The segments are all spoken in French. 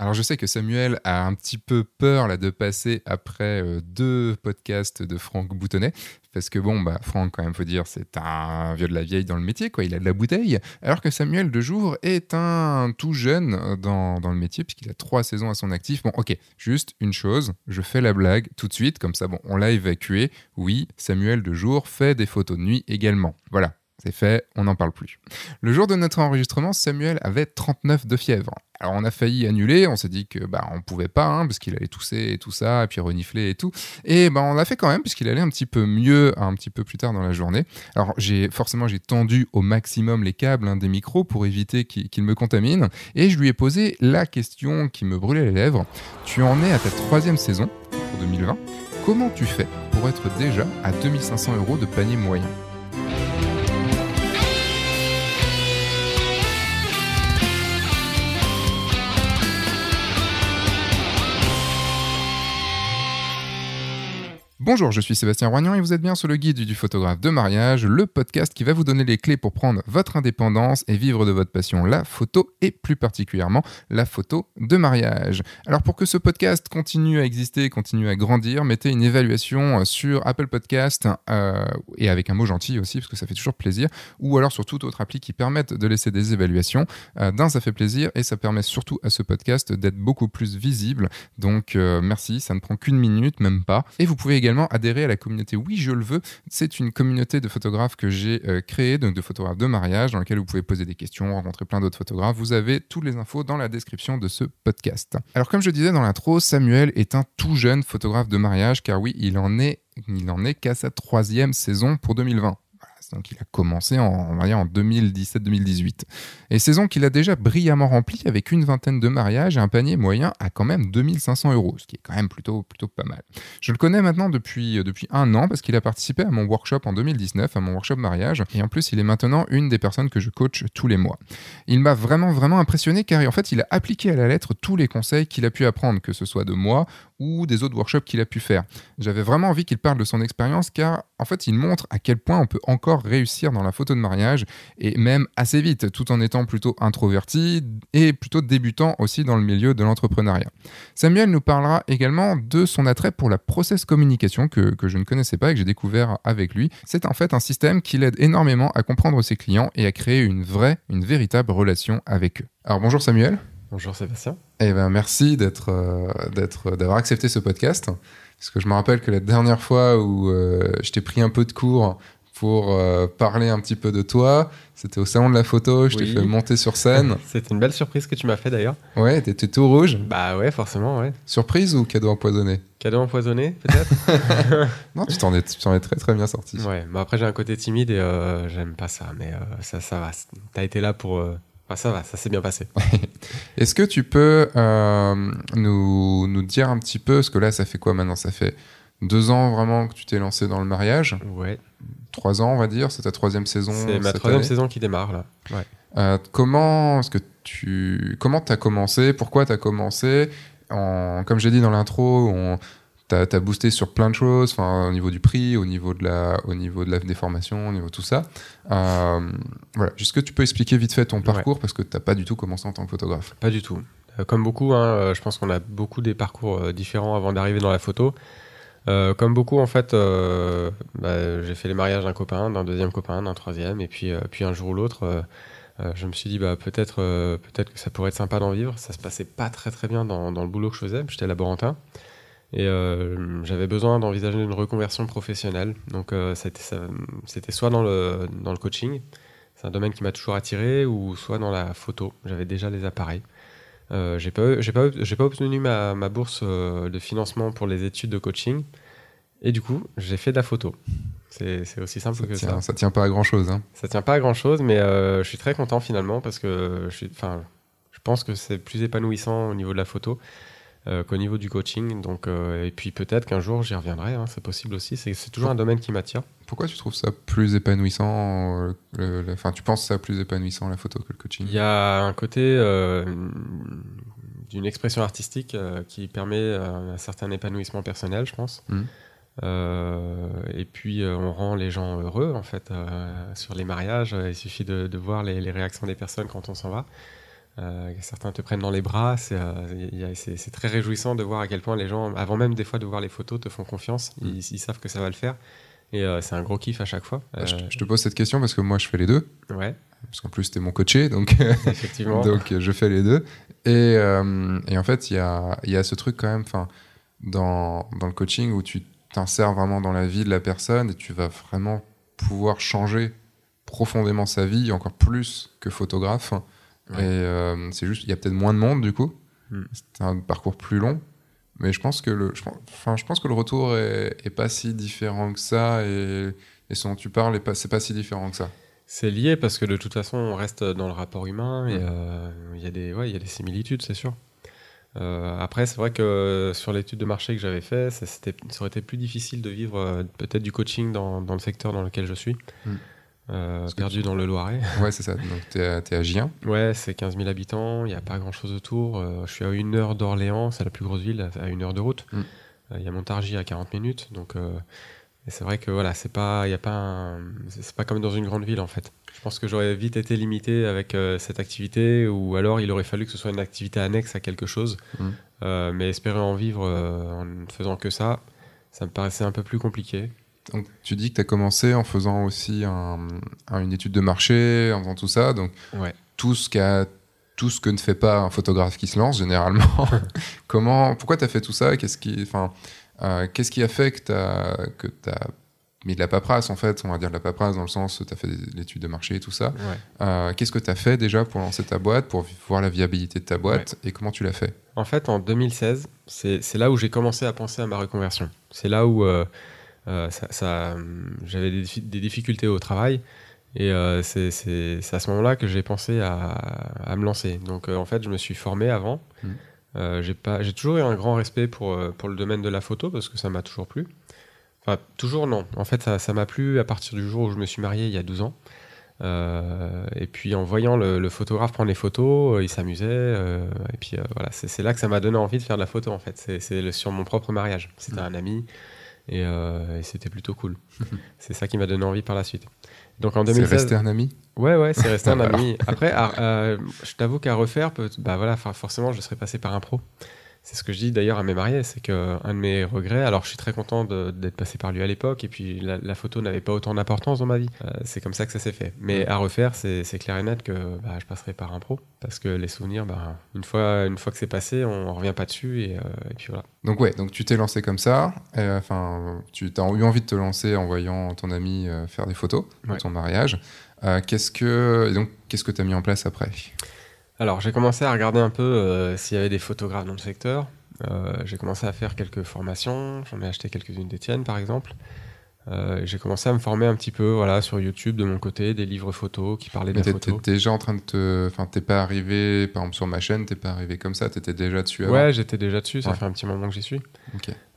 Alors je sais que Samuel a un petit peu peur là de passer après euh, deux podcasts de Franck Boutonnet parce que bon bah Franck quand même faut dire c'est un vieux de la vieille dans le métier quoi, il a de la bouteille alors que Samuel de jour est un tout jeune dans, dans le métier puisqu'il a trois saisons à son actif. Bon ok, juste une chose, je fais la blague tout de suite comme ça bon on l'a évacué. Oui, Samuel de jour fait des photos de nuit également. Voilà, c'est fait, on n'en parle plus. Le jour de notre enregistrement, Samuel avait 39 de fièvre. Alors on a failli annuler, on s'est dit que bah on pouvait pas hein, parce qu'il allait tousser et tout ça et puis renifler et tout. Et ben on l'a fait quand même puisqu'il allait un petit peu mieux un petit peu plus tard dans la journée. Alors forcément j'ai tendu au maximum les câbles hein, des micros pour éviter qu'il me contamine et je lui ai posé la question qui me brûlait les lèvres. Tu en es à ta troisième saison pour 2020. Comment tu fais pour être déjà à 2500 euros de panier moyen? Bonjour, je suis Sébastien Roignan et vous êtes bien sur le guide du photographe de mariage, le podcast qui va vous donner les clés pour prendre votre indépendance et vivre de votre passion, la photo et plus particulièrement la photo de mariage. Alors pour que ce podcast continue à exister, continue à grandir, mettez une évaluation sur Apple Podcast euh, et avec un mot gentil aussi parce que ça fait toujours plaisir, ou alors sur toute autre appli qui permette de laisser des évaluations. Euh, D'un, ça fait plaisir et ça permet surtout à ce podcast d'être beaucoup plus visible. Donc euh, merci, ça ne prend qu'une minute, même pas. Et vous pouvez également adhérer à la communauté Oui, je le veux. C'est une communauté de photographes que j'ai euh, créée, donc de photographes de mariage, dans laquelle vous pouvez poser des questions, rencontrer plein d'autres photographes. Vous avez toutes les infos dans la description de ce podcast. Alors, comme je disais dans l'intro, Samuel est un tout jeune photographe de mariage, car oui, il en est, il en est qu'à sa troisième saison pour 2020. Donc il a commencé en, en 2017-2018. Et saison qu'il a déjà brillamment remplie avec une vingtaine de mariages et un panier moyen à quand même 2500 euros, ce qui est quand même plutôt, plutôt pas mal. Je le connais maintenant depuis, euh, depuis un an parce qu'il a participé à mon workshop en 2019, à mon workshop mariage, et en plus il est maintenant une des personnes que je coach tous les mois. Il m'a vraiment vraiment impressionné car en fait il a appliqué à la lettre tous les conseils qu'il a pu apprendre, que ce soit de moi ou des autres workshops qu'il a pu faire. J'avais vraiment envie qu'il parle de son expérience car en fait il montre à quel point on peut encore réussir dans la photo de mariage et même assez vite tout en étant plutôt introverti et plutôt débutant aussi dans le milieu de l'entrepreneuriat. Samuel nous parlera également de son attrait pour la process communication que, que je ne connaissais pas et que j'ai découvert avec lui. C'est en fait un système qui l'aide énormément à comprendre ses clients et à créer une vraie, une véritable relation avec eux. Alors bonjour Samuel. Bonjour Sébastien. Eh ben merci d'être, euh, d'être, d'avoir accepté ce podcast. Parce que je me rappelle que la dernière fois où euh, je t'ai pris un peu de cours pour euh, parler un petit peu de toi, c'était au salon de la photo, je t'ai fait monter sur scène. C'était une belle surprise que tu m'as fait d'ailleurs. Ouais, t'étais tout rouge. Bah ouais, forcément, ouais. Surprise ou cadeau empoisonné? Cadeau empoisonné, peut-être? Non, tu t'en es, tu es très très bien sorti. Ouais, mais après j'ai un côté timide et j'aime pas ça, mais ça, ça va. T'as été là pour ah, ça va, ça s'est bien passé. Est-ce que tu peux euh, nous, nous, dire un petit peu, parce que là, ça fait quoi maintenant? Ça fait deux ans vraiment que tu t'es lancé dans le mariage Ouais. Trois ans, on va dire, c'est ta troisième saison. C'est ma troisième saison qui démarre là. Ouais. Euh, comment est-ce que tu comment t'as commencé? Pourquoi t'as commencé? En, Comme j'ai dit dans l'intro, on tu as, boosté sur plein de choses, au niveau du prix, au niveau de la, au niveau de la déformation, au niveau de tout ça. Euh, voilà. Est-ce que tu peux expliquer vite fait ton parcours? Parce que tu n'as pas du tout commencé en tant que photographe Pas du tout. Euh, comme beaucoup, hein, euh, je pense qu'on a beaucoup des parcours différents avant d'arriver dans la photo. comme beaucoup, en fait, bah, j'ai fait les mariages d'un copain, d'un deuxième copain, d'un troisième, et puis, puis un jour ou l'autre, je me suis dit bah, peut-être peut-être que ça pourrait être sympa d'en vivre. Ça se passait pas très très bien dans, dans le boulot que je faisais. J'étais laborantin. Et euh, j'avais besoin d'envisager une reconversion professionnelle. Donc euh, c'était soit dans le, dans le coaching, c'est un domaine qui m'a toujours attiré, ou soit dans la photo. J'avais déjà les appareils. Euh, j'ai pas, obtenu ma, ma bourse euh, de financement pour les études de coaching. Et du coup, j'ai fait de la photo. C'est aussi simple que ça. Ça tient pas à grand chose. Hein. Ça tient pas à grand chose, mais je suis très content finalement parce que je, suis, je pense que c'est plus épanouissant au niveau de la photo. Euh, qu'au niveau du coaching. Donc, euh, et puis peut-être qu'un jour j'y reviendrai, hein, c'est possible aussi. C'est toujours un domaine qui m'attire. Pourquoi tu trouves ça plus épanouissant euh, Enfin, tu penses ça plus épanouissant la photo que le coaching? Il y a un côté d'une expression artistique qui permet un certain épanouissement personnel, je pense. Mmh. et puis on rend les gens heureux en fait sur les mariages. il suffit de, voir les, les, réactions des personnes quand on s'en va. Certains te prennent dans les bras. C'est très réjouissant de voir à quel point les gens, avant même des fois de voir les photos, te font confiance. Mm. Ils, ils, savent que ça va le faire. Et c'est un gros kiff à chaque fois. Je, je, te pose cette question parce que moi, je fais les deux. Ouais parce qu'en plus, c'était mon coaché, donc, donc je fais les deux. Et, euh, et en fait, il y a, y a, ce truc quand même dans, dans le coaching où tu t'insères vraiment dans la vie de la personne et tu vas vraiment pouvoir changer profondément sa vie, encore plus que photographe. Et euh, c'est juste, il y a peut-être moins de monde du coup. Hmm. C'est un parcours plus long. Mais je pense que le, je, enfin, je pense que le retour est, est, pas si différent que ça et, et ce dont tu parles, c'est pas si différent que ça. C'est lié parce que de toute façon, on reste dans le rapport humain et euh, il y, a des, ouais, y a des similitudes, c'est sûr. Euh, après, c'est vrai que sur l'étude de marché que j'avais fait, ça, ça, aurait été plus difficile de vivre peut-être du coaching dans, dans, le secteur dans lequel je suis. Mm. Perdu dans le Loiret. Ouais, c'est ça. Donc, tu es, à Gien Ouais, c'est 15 000 habitants. Il n'y a pas grand-chose autour. je suis à une heure d'Orléans, c'est la plus grosse ville, à une heure de route. Mm. Il y a Montargis à 40 minutes. Donc, c'est vrai que voilà, c'est pas, y a pas, c'est pas comme dans une grande ville en fait. Je pense que j'aurais vite été limité avec euh, cette activité, ou alors il aurait fallu que ce soit une activité annexe à quelque chose. Euh, mais espérer en vivre euh, en ne faisant que ça, ça me paraissait un peu plus compliqué. Donc tu dis que tu as commencé en faisant aussi un, une étude de marché, en faisant tout ça. Donc ouais. tout ce qu'a tout ce que ne fait pas un photographe qui se lance généralement. Comment, pourquoi tu as fait tout ça? Qu'est-ce qui, euh, qu'est-ce qui a fait que tu as, que as mis de la paperasse, en fait? On va dire de la paperasse dans le sens où tu as fait l'étude de marché et tout ça. Euh, qu'est-ce que tu as fait déjà pour lancer ta boîte, pour voir la viabilité de ta boîte et comment tu l'as fait? En fait, en 2016, c'est là où j'ai commencé à penser à ma reconversion. C'est là où euh, ça, j'avais des, des, difficultés au travail. Et c'est à ce moment-là que j'ai pensé à, à, me lancer. Donc en fait, je me suis formé avant. Mmh. Euh, j'ai toujours eu un grand respect pour, euh, pour le domaine de la photo parce que ça m'a toujours plu. Enfin, toujours non. En fait, ça m'a plu à partir du jour où je me suis marié il y a 12 ans. Euh, et puis en voyant le, photographe prendre les photos, il s'amusait. et puis voilà, c'est là que ça m'a donné envie de faire de la photo en fait. C'est sur mon propre mariage. C'était mmh. un ami et, et c'était plutôt cool. c'est ça qui m'a donné envie par la suite. Donc en 2016. C'est resté un ami Ouais, ouais, c'est resté un ami. Après, euh, je t'avoue qu'à refaire, bah voilà, forcément, je serais passé par un pro. C'est ce que je dis d'ailleurs à mes mariés, c'est qu'un de mes regrets, alors je suis très content d'être passé par lui à l'époque, et puis la, photo n'avait pas autant d'importance dans ma vie. Euh, c'est comme ça que ça s'est fait. Mais à refaire, c'est clair et net que bah, je passerai par un pro, parce que les souvenirs, bah, une, fois, une fois que c'est passé, on ne revient pas dessus, et, euh, et, puis voilà. Donc ouais, donc tu t'es lancé comme ça, enfin, tu as eu envie de te lancer en voyant ton ami euh, faire des photos de ton mariage. qu'est-ce que donc qu'est-ce que tu as mis en place après? Alors, j'ai commencé à regarder un peu euh, s'il y avait des photographes dans le secteur. Euh, j'ai commencé à faire quelques formations. J'en ai acheté quelques-unes d'Étienne, par exemple. Euh, j'ai commencé à me former un petit peu voilà, sur YouTube de mon côté, des livres photos qui parlaient de la photo. T'es déjà en train de te. Enfin, t'es pas arrivé, par exemple, sur ma chaîne, t'es pas arrivé comme ça, t'étais déjà dessus avant Ouais, j'étais déjà dessus, ça fait un petit moment que j'y suis.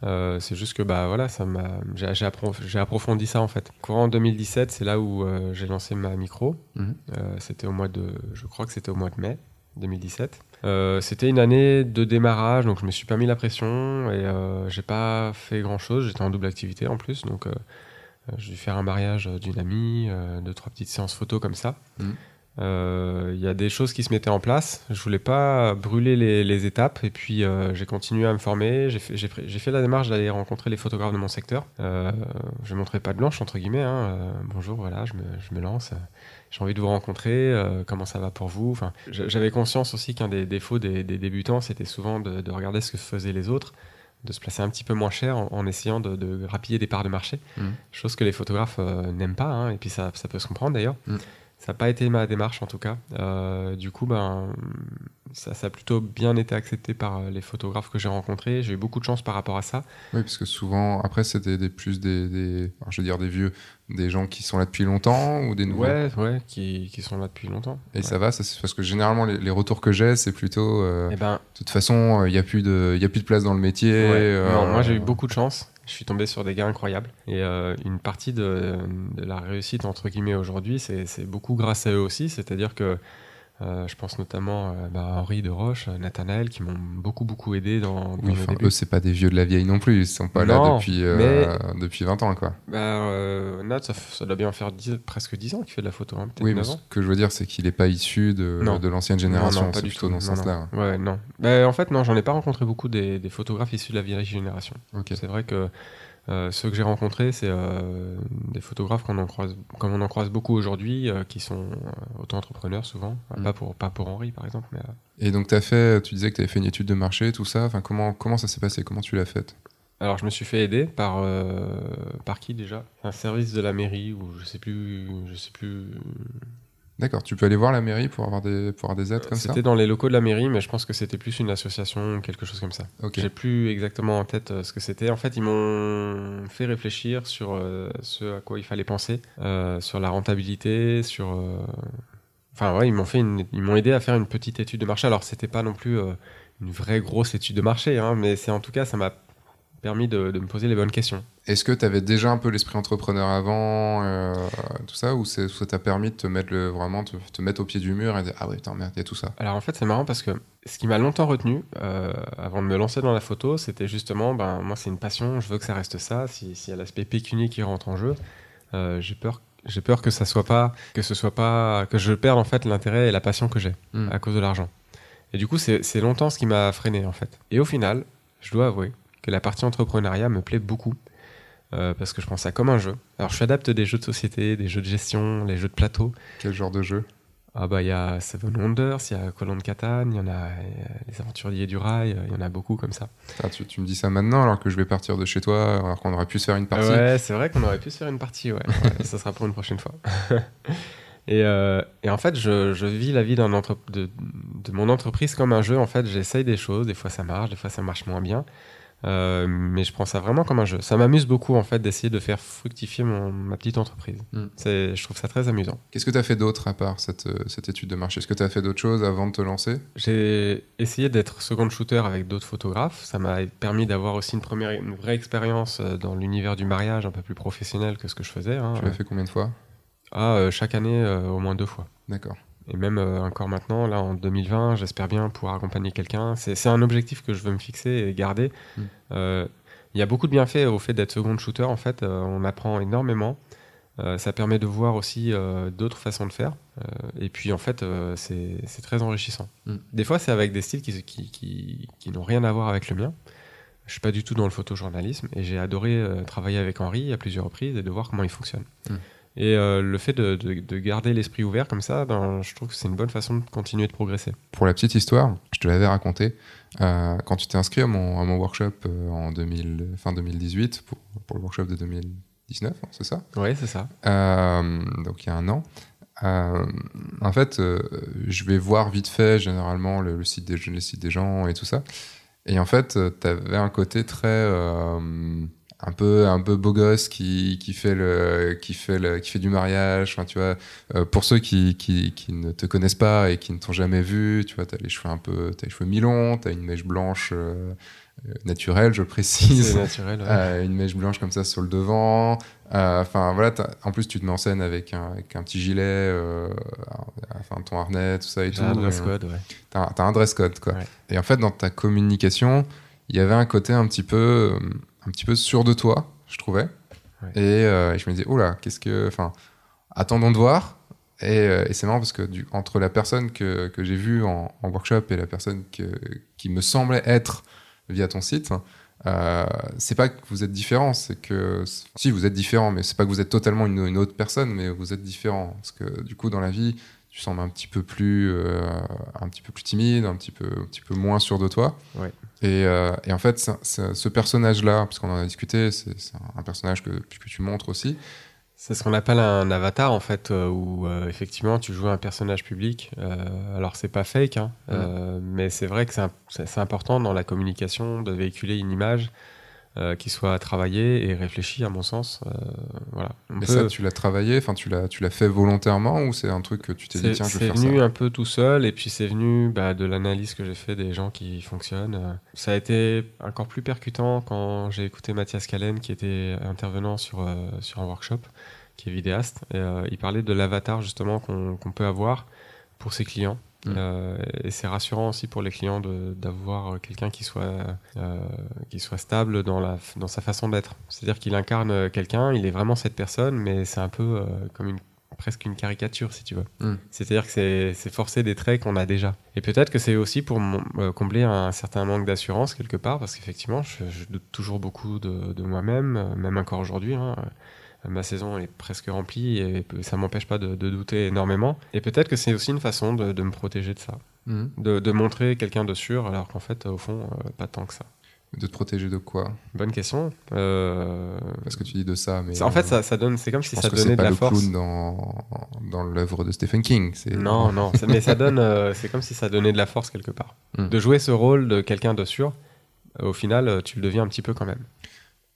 c'est juste que, bah voilà, ça m'a... J'ai, approfondi ça en fait. Courant 2017, c'est là où j'ai lancé ma micro. Mhm. c'était au mois de. Je crois que c'était au mois de mai. 2017. Euh, c'était une année de démarrage, donc je me suis pas mis la pression et euh, j'ai pas fait grand chose. J'étais en double activité en plus, donc euh, j'ai dû faire un mariage d'une amie, deux trois petites séances photo comme ça. Mmh. Il y a des choses qui se mettaient en place. Je voulais pas brûler les, étapes et puis j'ai continué à me former. J'ai fait, fait, la démarche d'aller rencontrer les photographes de mon secteur. je montrais pas de blanche entre guillemets. Hein. bonjour, voilà, je me, je me lance j'ai envie de vous rencontrer, euh, comment ça va pour vous? Enfin, J'avais conscience aussi qu'un des défauts des, débutants, c'était souvent de, regarder ce que faisaient les autres, de se placer un petit peu moins cher en, essayant de, de, grappiller des parts de marché, mmh. chose que les photographes euh, n'aiment pas, hein, et puis ça, ça, peut se comprendre d'ailleurs. Mmh. Ça n'a pas été ma démarche en tout cas. Euh, du coup, ben, ça, ça, a plutôt bien été accepté par les photographes que j'ai rencontrés. J'ai eu beaucoup de chance par rapport à ça. Oui, parce que souvent, après, c'était des, plus des, des je veux dire des vieux, des gens qui sont là depuis longtemps ou des nouveaux? Ouais, ouais, qui, qui sont là depuis longtemps. Et ça va, ça, parce que généralement, les, retours que j'ai, c'est plutôt. Euh, eh ben, de toute façon, il n'y a, plus de, a plus de place dans le métier. Euh, non, moi, j'ai eu beaucoup de chance. Je suis tombé sur des gars incroyables. Et euh, une partie de, de, la réussite, entre guillemets, aujourd'hui, c'est beaucoup grâce à eux aussi. C'est-à-dire que Euh, je pense notamment euh, bah, à Henri de Roche, Nathanaël, qui m'ont beaucoup beaucoup aidé dans, dans Oui, enfin, eux, c'est pas des vieux de la vieille non plus. Ils sont pas Non, là depuis, euh, depuis 20 ans, quoi. Bah, euh, Nat, ça, doit bien faire 10 presque 10 ans qu'il fait de la photo, hein, Oui, mais 9 ce que je veux dire, c'est qu'il est pas issu de, l'ancienne génération. non, pas du plutôt tout. dans ce sens-là. Ouais, non. Bah, en fait, non, j'en ai pas rencontré beaucoup des, des photographes issus de la vieille génération. Ok. C'est vrai que euh, ceux que j'ai rencontrés, c'est euh, des photographes qu'on en croise, comme on en croise beaucoup aujourd'hui, euh, qui sont euh, auto-entrepreneurs souvent. Mm. Pas, pour, pas pour Henri, par exemple, mais euh, Et donc, as fait, tu disais que tu avais fait une étude de marché, tout ça. Enfin, comment, comment ça s'est passé? Comment tu l'as faite? Alors, je me suis fait aider par euh, par qui déjà? Un service de la mairie ou je sais plus, je sais plus. D'accord, tu peux aller voir la mairie pour avoir des, pour avoir des aides comme ça C'était dans les locaux de la mairie, mais je pense que c'était plus une association ou quelque chose comme ça. Ok. J'ai plus exactement en tête euh, ce que c'était. En fait, ils m'ont fait réfléchir sur euh, ce à quoi il fallait penser, euh, sur la rentabilité, sur. Enfin, ouais, ils m'ont fait, une- ils m'ont aidé à faire une petite étude de marché. Alors, c'était pas non plus une vraie grosse étude de marché, hein, mais c'est en tout cas, ça m'a permis de, de me poser les bonnes questions. Est-ce que tu avais déjà un peu l'esprit entrepreneur avant, euh, tout ça, ou ça t'a permis de te mettre le, vraiment te, te mettre au pied du mur et dire ah ouais putain merde il y a tout ça. Alors en fait c'est marrant parce que ce qui m'a longtemps retenu euh, avant de me lancer dans la photo c'était justement ben moi c'est une passion je veux que ça reste ça si- s'il y a l'aspect pécunier qui rentre en jeu euh, j'ai peur j'ai peur que ça soit pas que ce soit pas que je perde en fait l'intérêt et la passion que j'ai Mm. à cause de l'argent et du coup c'est c'est longtemps ce qui m'a freiné en fait et au final je dois avouer que la partie entrepreneuriat me plaît beaucoup euh, parce que je pense ça comme un jeu alors je adapte des jeux de société des jeux de gestion les jeux de plateau Quel genre de jeu? Ah bah il y a Seven Wonders, il y a Colon de Catane, il y en a euh, les Aventuriers du Rail, euh, il y en a beaucoup comme ça. Putain, tu, tu me dis ça maintenant alors que je vais partir de chez toi alors qu'on aurait pu se faire une partie. Ouais, c'est vrai qu'on aurait pu se faire une partie, ouais. Ouais, ça sera pour une prochaine fois. et, euh, et en fait, je, je vis la vie de mon entreprise comme un jeu. En fait, j'essaye des choses, des fois ça marche, des fois ça marche moins bien. Euh, mais je prends ça vraiment comme un jeu. Ça m'amuse beaucoup en fait d'essayer de faire fructifier mon, ma petite entreprise. Mm. C'est, je trouve ça très amusant. Qu'est-ce que tu as fait d'autre à part cette, euh, cette étude de marché? Est-ce que tu as fait d'autres choses avant de te lancer? J'ai essayé d'être second shooter avec d'autres photographes. Ça m'a permis d'avoir aussi une première, une vraie expérience euh, dans l'univers du mariage un peu plus professionnel que ce que je faisais. hein. Tu l'as fait combien de fois? Ah, euh, chaque année, euh, au moins deux fois. D'accord. Et même euh, encore maintenant, là en 2020, j'espère bien pouvoir accompagner quelqu'un. C'est un objectif que je veux me fixer et garder. Mm. Euh, Il y a beaucoup de bienfaits au fait d'être second shooter. En fait, euh, on apprend énormément. Ça permet de voir aussi d'autres façons de faire. Et puis en fait, c'est très enrichissant. Mm. Des fois, c'est avec des styles qui, qui, qui, qui n'ont rien à voir avec le mien. Je suis pas du tout dans le photojournalisme et j'ai adoré travailler avec Henri à plusieurs reprises et de voir comment il fonctionne. Mm. Et euh, le fait de, de- de garder l'esprit ouvert comme ça, ben, je trouve que c'est une bonne façon de continuer de progresser. Pour la petite histoire, je te l'avais raconté, euh, quand tu t'es inscrit à mon, à mon workshop euh, en 2000, fin 2018, pour, pour le workshop de 2019, hein, c'est ça? Ouais, c'est ça. Donc il y a un an. En fait, je vais voir vite fait généralement le, le site des, le site des gens et tout ça. Et en fait, tu avais un côté très un peu un peu beau gosse qui, qui fait le qui fait le, qui fait du mariage. Enfin, tu vois, euh, pour ceux qui, qui, qui ne te connaissent pas et qui ne t'ont jamais vu, tu vois, t'as les cheveux un peu, t'as les cheveux mi-longs, t'as une mèche blanche euh, euh, naturelle, je précise. Naturel. ouais. Euh, une mèche blanche comme ça sur le devant. Enfin voilà, en plus tu te mets en scène avec un, avec un petit gilet, enfin ton harnais, tout ça et tout. un dress code, ouais. T'as un dress code quoi. Ouais. Et en fait dans ta communication, il y avait un côté un petit peu, un petit peu sûr de toi, je trouvais. Ouais. Et, euh, et je me disais, oh là, qu'est-ce que, enfin, attendons de voir. Et, euh, et c'est marrant parce que du, entre la personne que, que j'ai vue en, en workshop et la personne que, qui me semblait être via ton site, euh, c'est pas que vous êtes différents, c'est que si vous êtes différents, mais c'est pas que vous êtes totalement une, une autre personne, mais vous êtes différents parce que du coup dans la vie, tu sembles un petit peu plus, euh, un petit peu plus timide, un petit peu, un petit peu moins sûr de toi. Ouais. Et, euh, et en fait, ça- ça- ce personnage-là, parce qu'on en a discuté, c'est un personnage que, que tu montres aussi. C'est ce qu'on appelle un avatar en fait, euh, où euh, effectivement tu joues un personnage public. Euh, alors c'est pas fake, hein, mais c'est vrai que c'est important dans la communication de véhiculer une image euh, qui soit travaillée et réfléchie à mon sens. Euh, voilà. On Mais peut- ça, tu l'as travaillé, enfin, tu l'as, tu l'as fait volontairement ou c'est un truc que tu t'es dit, C'est tiens, je vais c'est faire ça venu un peu tout seul et puis c'est venu bah, de l'analyse que j'ai fait des gens qui fonctionnent. Ça a été encore plus percutant quand j'ai écouté Mathias Callen qui était intervenant sur, euh, sur un workshop, qui est vidéaste. Et, euh, il parlait de l'avatar justement qu'on qu'on peut avoir pour ses clients. Mm. Euh, et c'est rassurant aussi pour les clients d'avoir quelqu'un qui soit euh, qui soit stable dans la dans sa façon d'être. C'est-à-dire qu'il incarne quelqu'un, il est vraiment cette personne, mais c'est un peu euh, comme une presque une caricature si tu veux. Mm. C'est-à-dire que c'est forcer des traits qu'on a déjà. Et peut-être que c'est aussi pour combler un certain manque d'assurance quelque part, parce qu'effectivement, je, doute toujours beaucoup de, de moi-même, même encore aujourd'hui. Hein ma saison est presque remplie et ça m'empêche pas de, douter énormément. Et peut-être que c'est aussi une façon de, me protéger de ça, mhm. de, montrer quelqu'un de sûr, alors qu'en fait, au fond, euh, pas tant que ça. De te protéger de quoi? Bonne question. Euh... Parce que tu dis de ça, mais en fait, ça, ça donne, c'est comme si ça donnait de la force. C'est dans dans l'œuvre de Stephen King. Non, non, mais ça donne, euh, c'est comme si ça donnait de la force quelque part. Hmm. De jouer ce rôle de quelqu'un de sûr, au final, tu le deviens un petit peu quand même.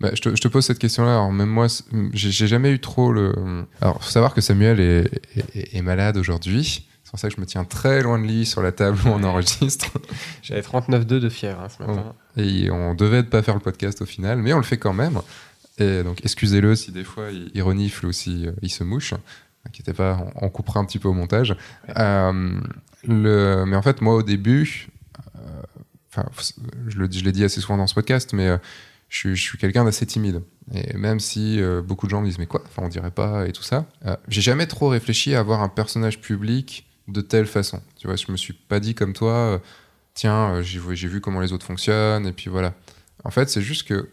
Bah, je, te, pose cette question-là. Alors, même moi, j'ai jamais eu trop le. Alors, faut savoir que Samuel est, malade aujourd'hui. C'est pour ça que je me tiens très loin de lui sur la table où on enregistre. J'avais 39,2 de fièvre hein, ce matin. Et on devait pas faire le podcast au final, mais on le fait quand même. Et donc, excusez-le si des fois il, renifle ou si euh, il se mouche. N'inquiétez pas, on, coupera un petit peu au montage. Euh, le, mais en fait, moi, au début, euh, je l'ai dit assez souvent dans ce podcast, mais je, suis quelqu'un d'assez timide. Et même si euh, beaucoup de gens me disent mais quoi, enfin on dirait pas et tout ça, euh, j'ai jamais trop réfléchi à avoir un personnage public de telle façon. Tu vois, je me suis pas dit comme toi, euh, tiens, j'ai vu comment les autres fonctionnent et puis voilà. En fait, c'est juste que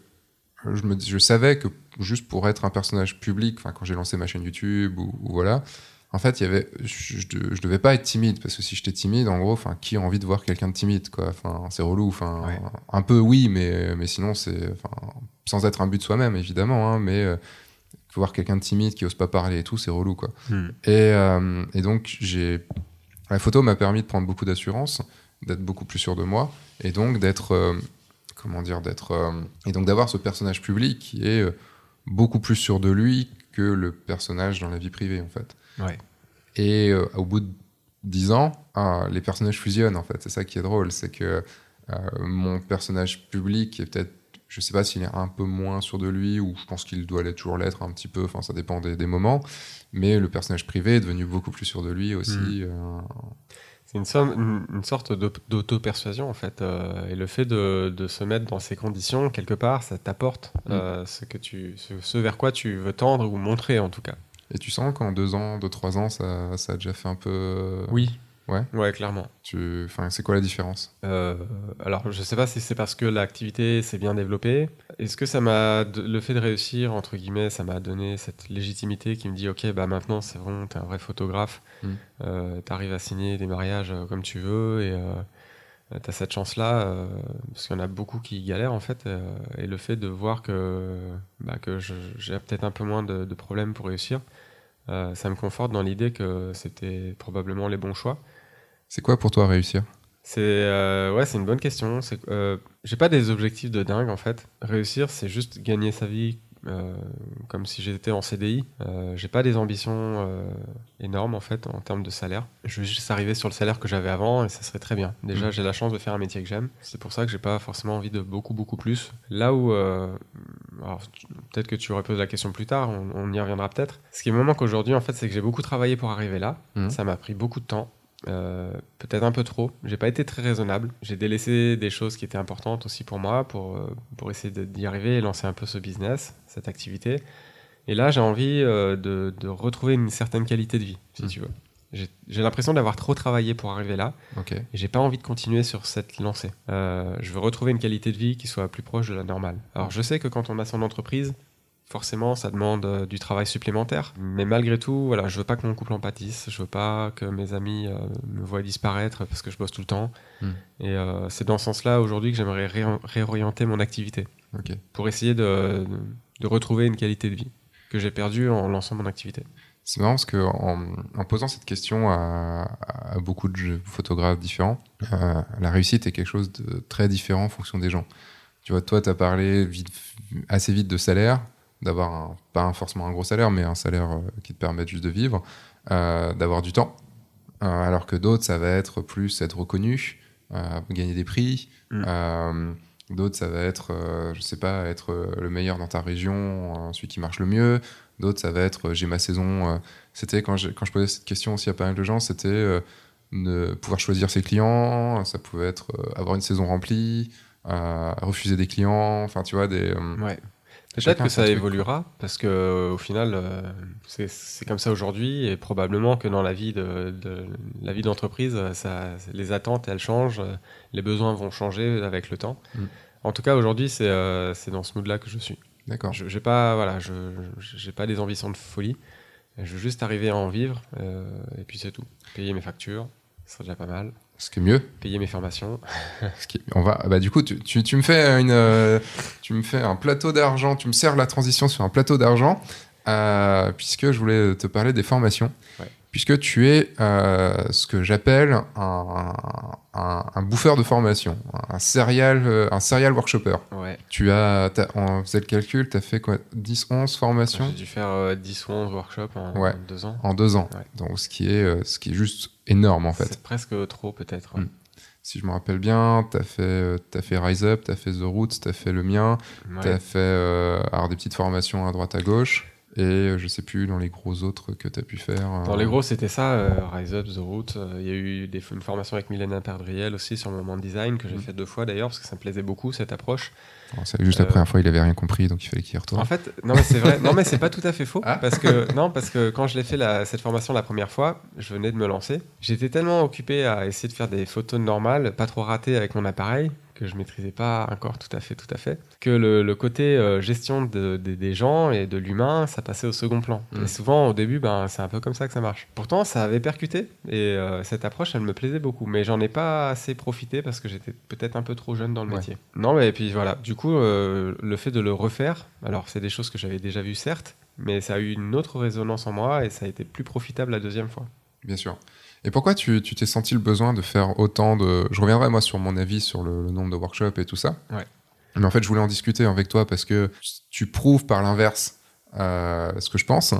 je, me, je savais que juste pour être un personnage public, quand j'ai lancé ma chaîne YouTube ou voilà, en fait, il y avait, je, je, devais pas être timide parce que si j'étais timide, en gros, enfin, qui a envie de voir quelqu'un de timide, quoi? Enfin, c'est relou. Enfin, un peu oui, mais mais sinon c'est, enfin, sans être un but de soi-même évidemment, hein, mais euh, voir quelqu'un de timide qui ose pas parler et tout, c'est relou, quoi. Hmm. Et, euh, et donc j'ai, la photo m'a permis de prendre beaucoup d'assurance, d'être beaucoup plus sûr de moi, et donc d'être, euh, comment dire, d'être, et donc d'avoir ce personnage public qui est beaucoup plus sûr de lui que le personnage dans la vie privée, en fait. Et euh, au bout de dix ans, ah, les personnages fusionnent en fait. C'est ça qui est drôle, c'est que euh, mon personnage public est peut-être, je sais pas s'il est un peu moins sûr de lui ou je pense qu'il doit toujours l'être un petit peu. Enfin, ça dépend des, moments. Mais le personnage privé est devenu beaucoup plus sûr de lui aussi. Hmm. Euh. C'est une, une, sorte d'auto-persuasion en fait. et le fait de, de, se mettre dans ces conditions, quelque part, ça t'apporte hmm. ce, que tu, ce, vers quoi tu veux tendre ou montrer en tout cas. Et tu sens qu'en deux ans, deux, trois ans, ça, ça, a déjà fait un peu. Euh, oui. Ouais. Ouais, clairement. Tu... Enfin, c'est quoi la différence? Euh, Alors, je sais pas si c'est parce que l'activité s'est bien développée. Est-ce que ça m'a. Le fait de réussir, entre guillemets, ça m'a donné cette légitimité qui me dit Ok, bah maintenant, c'est bon, t'es un vrai photographe. Mm. Euh, t'arrives à signer des mariages comme tu veux et. T'as cette chance-là, parce qu'il y en a beaucoup qui galèrent en fait, et le fait de voir que, bah, que j'ai peut-être un peu moins de, de problèmes pour réussir, euh, ça me conforte dans l'idée que c'était probablement les bons choix. C'est quoi pour toi réussir? C'est euh, ouais, c'est une bonne question. C'est euh, j'ai pas des objectifs de dingue en fait. Réussir, c'est juste gagner sa vie euh, comme si j'étais en CDI. Euh, j'ai pas des ambitions euh, énormes en fait en termes de salaire. Je veux juste arriver sur le salaire que j'avais avant et ça serait très bien. Déjà, mm. j'ai la chance de faire un métier que j'aime. C'est pour ça que j'ai pas forcément envie de beaucoup beaucoup plus. Là où peut-être que tu aurais posé la question plus tard, on, y reviendra peut-être. Ce qui me manque aujourd'hui en fait, c'est que j'ai beaucoup travaillé pour arriver là. Mm. Ça m'a pris beaucoup de temps. Euh, peut-être un peu trop. J'ai pas été très raisonnable. J'ai délaissé des choses qui étaient importantes aussi pour moi pour, euh, pour essayer d'y arriver et lancer un peu ce business, cette activité. Et là, j'ai envie euh, de, de, retrouver une certaine qualité de vie, si hmm. tu veux. J'ai l'impression d'avoir trop travaillé pour arriver là. Et j'ai pas envie de continuer sur cette lancée. je veux retrouver une qualité de vie qui soit plus proche de la normale. Alors, je sais que quand on a son entreprise, forcément, ça demande euh, du travail supplémentaire. Mais malgré tout, voilà, je veux pas que mon couple en pâtisse. Je veux pas que mes amis euh, me voient disparaître parce que je bosse tout le temps. Hmm. Et euh, c'est dans ce sens-là aujourd'hui que j'aimerais réorienter mon activité pour essayer de, de, retrouver une qualité de vie que j'ai perdue en lançant mon activité. C'est marrant parce que en, posant cette question à, beaucoup de photographes différents, la réussite est quelque chose de très différent en fonction des gens. Tu vois, toi, tu as parlé assez vite de salaire d'avoir pas forcément un gros salaire, mais un salaire euh, qui te permette juste de vivre, euh, d'avoir du temps. Euh, alors que d'autres, ça va être plus être reconnu, gagner des prix. Mm. D'autres, ça va être, je sais pas, être le meilleur dans ta région, celui qui marche le mieux. D'autres, ça va être, j'ai ma saison. c'était quand je, quand je posais cette question aussi à pas mal de gens, c'était ne pouvoir choisir ses clients, ça pouvait être avoir une saison remplie, refuser des clients, enfin tu vois des. ouais. Peut-être que ça évoluera parce que au final c'est comme ça aujourd'hui et probablement que dans la vie de, la vie d'entreprise les attentes elles changent les besoins vont changer avec le temps. Mm. en tout cas aujourd'hui c'est dans ce mood là que je suis. D'accord. Je j'ai pas voilà je j'ai pas des ambitions de folie. Je veux juste arriver à en vivre et puis c'est tout. Payer mes factures ce serait déjà pas mal ce qui est mieux. Payer mes formations. on va, bah, du coup, tu, tu, me fais une, euh, tu me fais un plateau d'argent, tu me sers la transition sur un plateau d'argent, euh, puisque je voulais te parler des formations. Puisque tu es euh, ce que j'appelle un, un, bouffeur de formation, un serial, un serial workshopper. Ouais. Tu as, on faisait le calcul, tu as fait quoi? 10, 11 formations? J'ai dû faire 10 ou 11 workshops en, en deux ans. En deux ans. Donc, ce qui, est, ce qui est juste énorme en fait. C'est presque trop peut-être. Hmm. Si je me rappelle bien, tu as, fait, euh, as fait Rise Up, tu as fait The Roots, tu as fait le mien, tu as fait euh, des petites formations à droite à gauche. Et euh, je sais plus dans les gros autres que tu as pu faire. Dans les gros, c'était ça, Rise Up, The Roots. Il y a eu des, une formation avec Milena Perdriel aussi sur le moment de design que j'ai hmm. fait deux fois d'ailleurs parce que ça me plaisait beaucoup cette approche c'est juste la première fois, il avait rien compris, donc il fallait qu'il retourne. En fait, non mais c'est vrai, non mais c'est pas tout à fait faux, ah. parce que non, parce que quand je l'ai fait cette formation la première fois, je venais de me lancer. J'étais tellement occupé à essayer de faire des photos normales, pas trop ratées avec mon appareil, que je maîtrisais pas encore tout à fait, tout à fait, que le, côté euh, gestion des gens et de l'humain, ça passait au second plan. Mm. Et souvent, au début, ben, c'est un peu comme ça que ça marche. Pourtant, ça avait percuté, et euh, cette approche, elle me plaisait beaucoup, mais j'en ai pas assez profité parce que j'étais peut-être un peu trop jeune dans le métier. Non, mais et puis voilà, du coup, euh, le fait de le refaire, alors c'est des choses que j'avais déjà vues, certes, mais ça a eu une autre résonance en moi, et ça a été plus profitable la deuxième fois. Bien sûr. Et pourquoi tu t'es senti le besoin de faire autant de... Je reviendrai moi sur mon avis sur le, nombre de workshops et tout ça. Ouais. Mais en fait, je voulais en discuter avec toi parce que tu prouves par l'inverse euh, ce que je pense.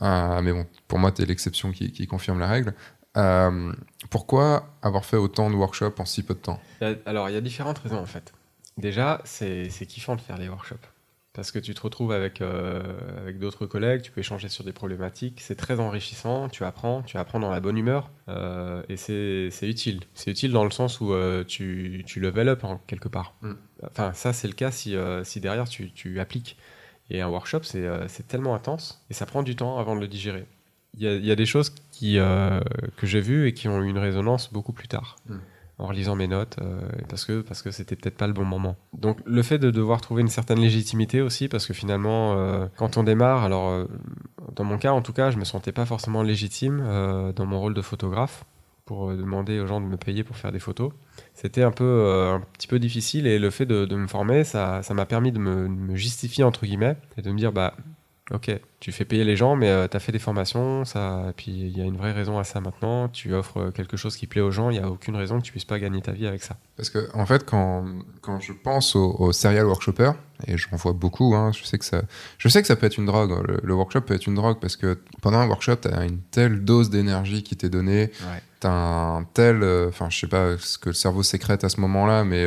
Euh, mais bon, pour moi, tu es l'exception qui, confirme la règle. Euh, pourquoi avoir fait autant de workshops en si peu de temps? Alors, il y a différentes raisons en fait. Déjà, c'est kiffant de faire des workshops parce que tu te retrouves avec, euh, avec d'autres collègues, tu peux échanger sur des problématiques, c'est très enrichissant, tu apprends, tu apprends dans la bonne humeur, euh, et c'est utile. C'est utile dans le sens où euh, tu, tu level up en quelque part. Mm. Enfin, ça c'est le cas si, si derrière tu, tu, appliques. Et un workshop, c'est tellement intense, et ça prend du temps avant de le digérer. Il y a, y a, des choses qui, que j'ai vues et qui ont eu une résonance beaucoup plus tard. Mm en relisant mes notes euh, parce que parce que c'était peut-être pas le bon moment. Donc le fait de devoir trouver une certaine légitimité aussi parce que finalement euh, quand on démarre alors euh, dans mon cas en tout cas je me sentais pas forcément légitime dans mon rôle de photographe pour demander aux gens de me payer pour faire des photos. C'était un peu un petit peu difficile et le fait de, me former ça m'a permis de me, de me, justifier entre guillemets et de me dire bah Ok, tu fais payer les gens, mais euh, tu as fait des formations, ça, et puis il y a une vraie raison à ça maintenant. Tu offres euh, quelque chose qui plaît aux gens, il n'y a aucune raison que tu puisses pas gagner ta vie avec ça. Parce que, en fait, quand, quand je pense aux, serial workshoppers, et j'en vois beaucoup, hein, je, sais que ça, je sais que ça peut être une drogue. Le, workshop peut être une drogue parce que pendant un workshop, tu as une telle dose d'énergie qui t'est donnée, tu as un tel. Euh, enfin, je sais pas ce que le cerveau sécrète à ce moment-là, mais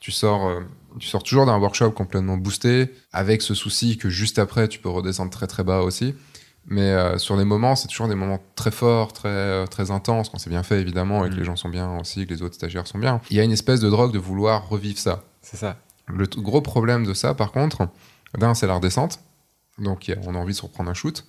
tu sors tu sors toujours d'un workshop complètement boosté, avec ce souci que juste après, tu peux redescendre très très bas aussi. Mais euh, sur des moments, c'est toujours des moments très forts, très, euh, très intenses, quand c'est bien fait évidemment, et que mm. les gens sont bien aussi, que les autres stagiaires sont bien. Il y a une espèce de drogue de vouloir revivre ça. C'est ça. Le gros problème de ça, par contre, d'un, c'est la redescente. Donc on a envie de se reprendre un shoot.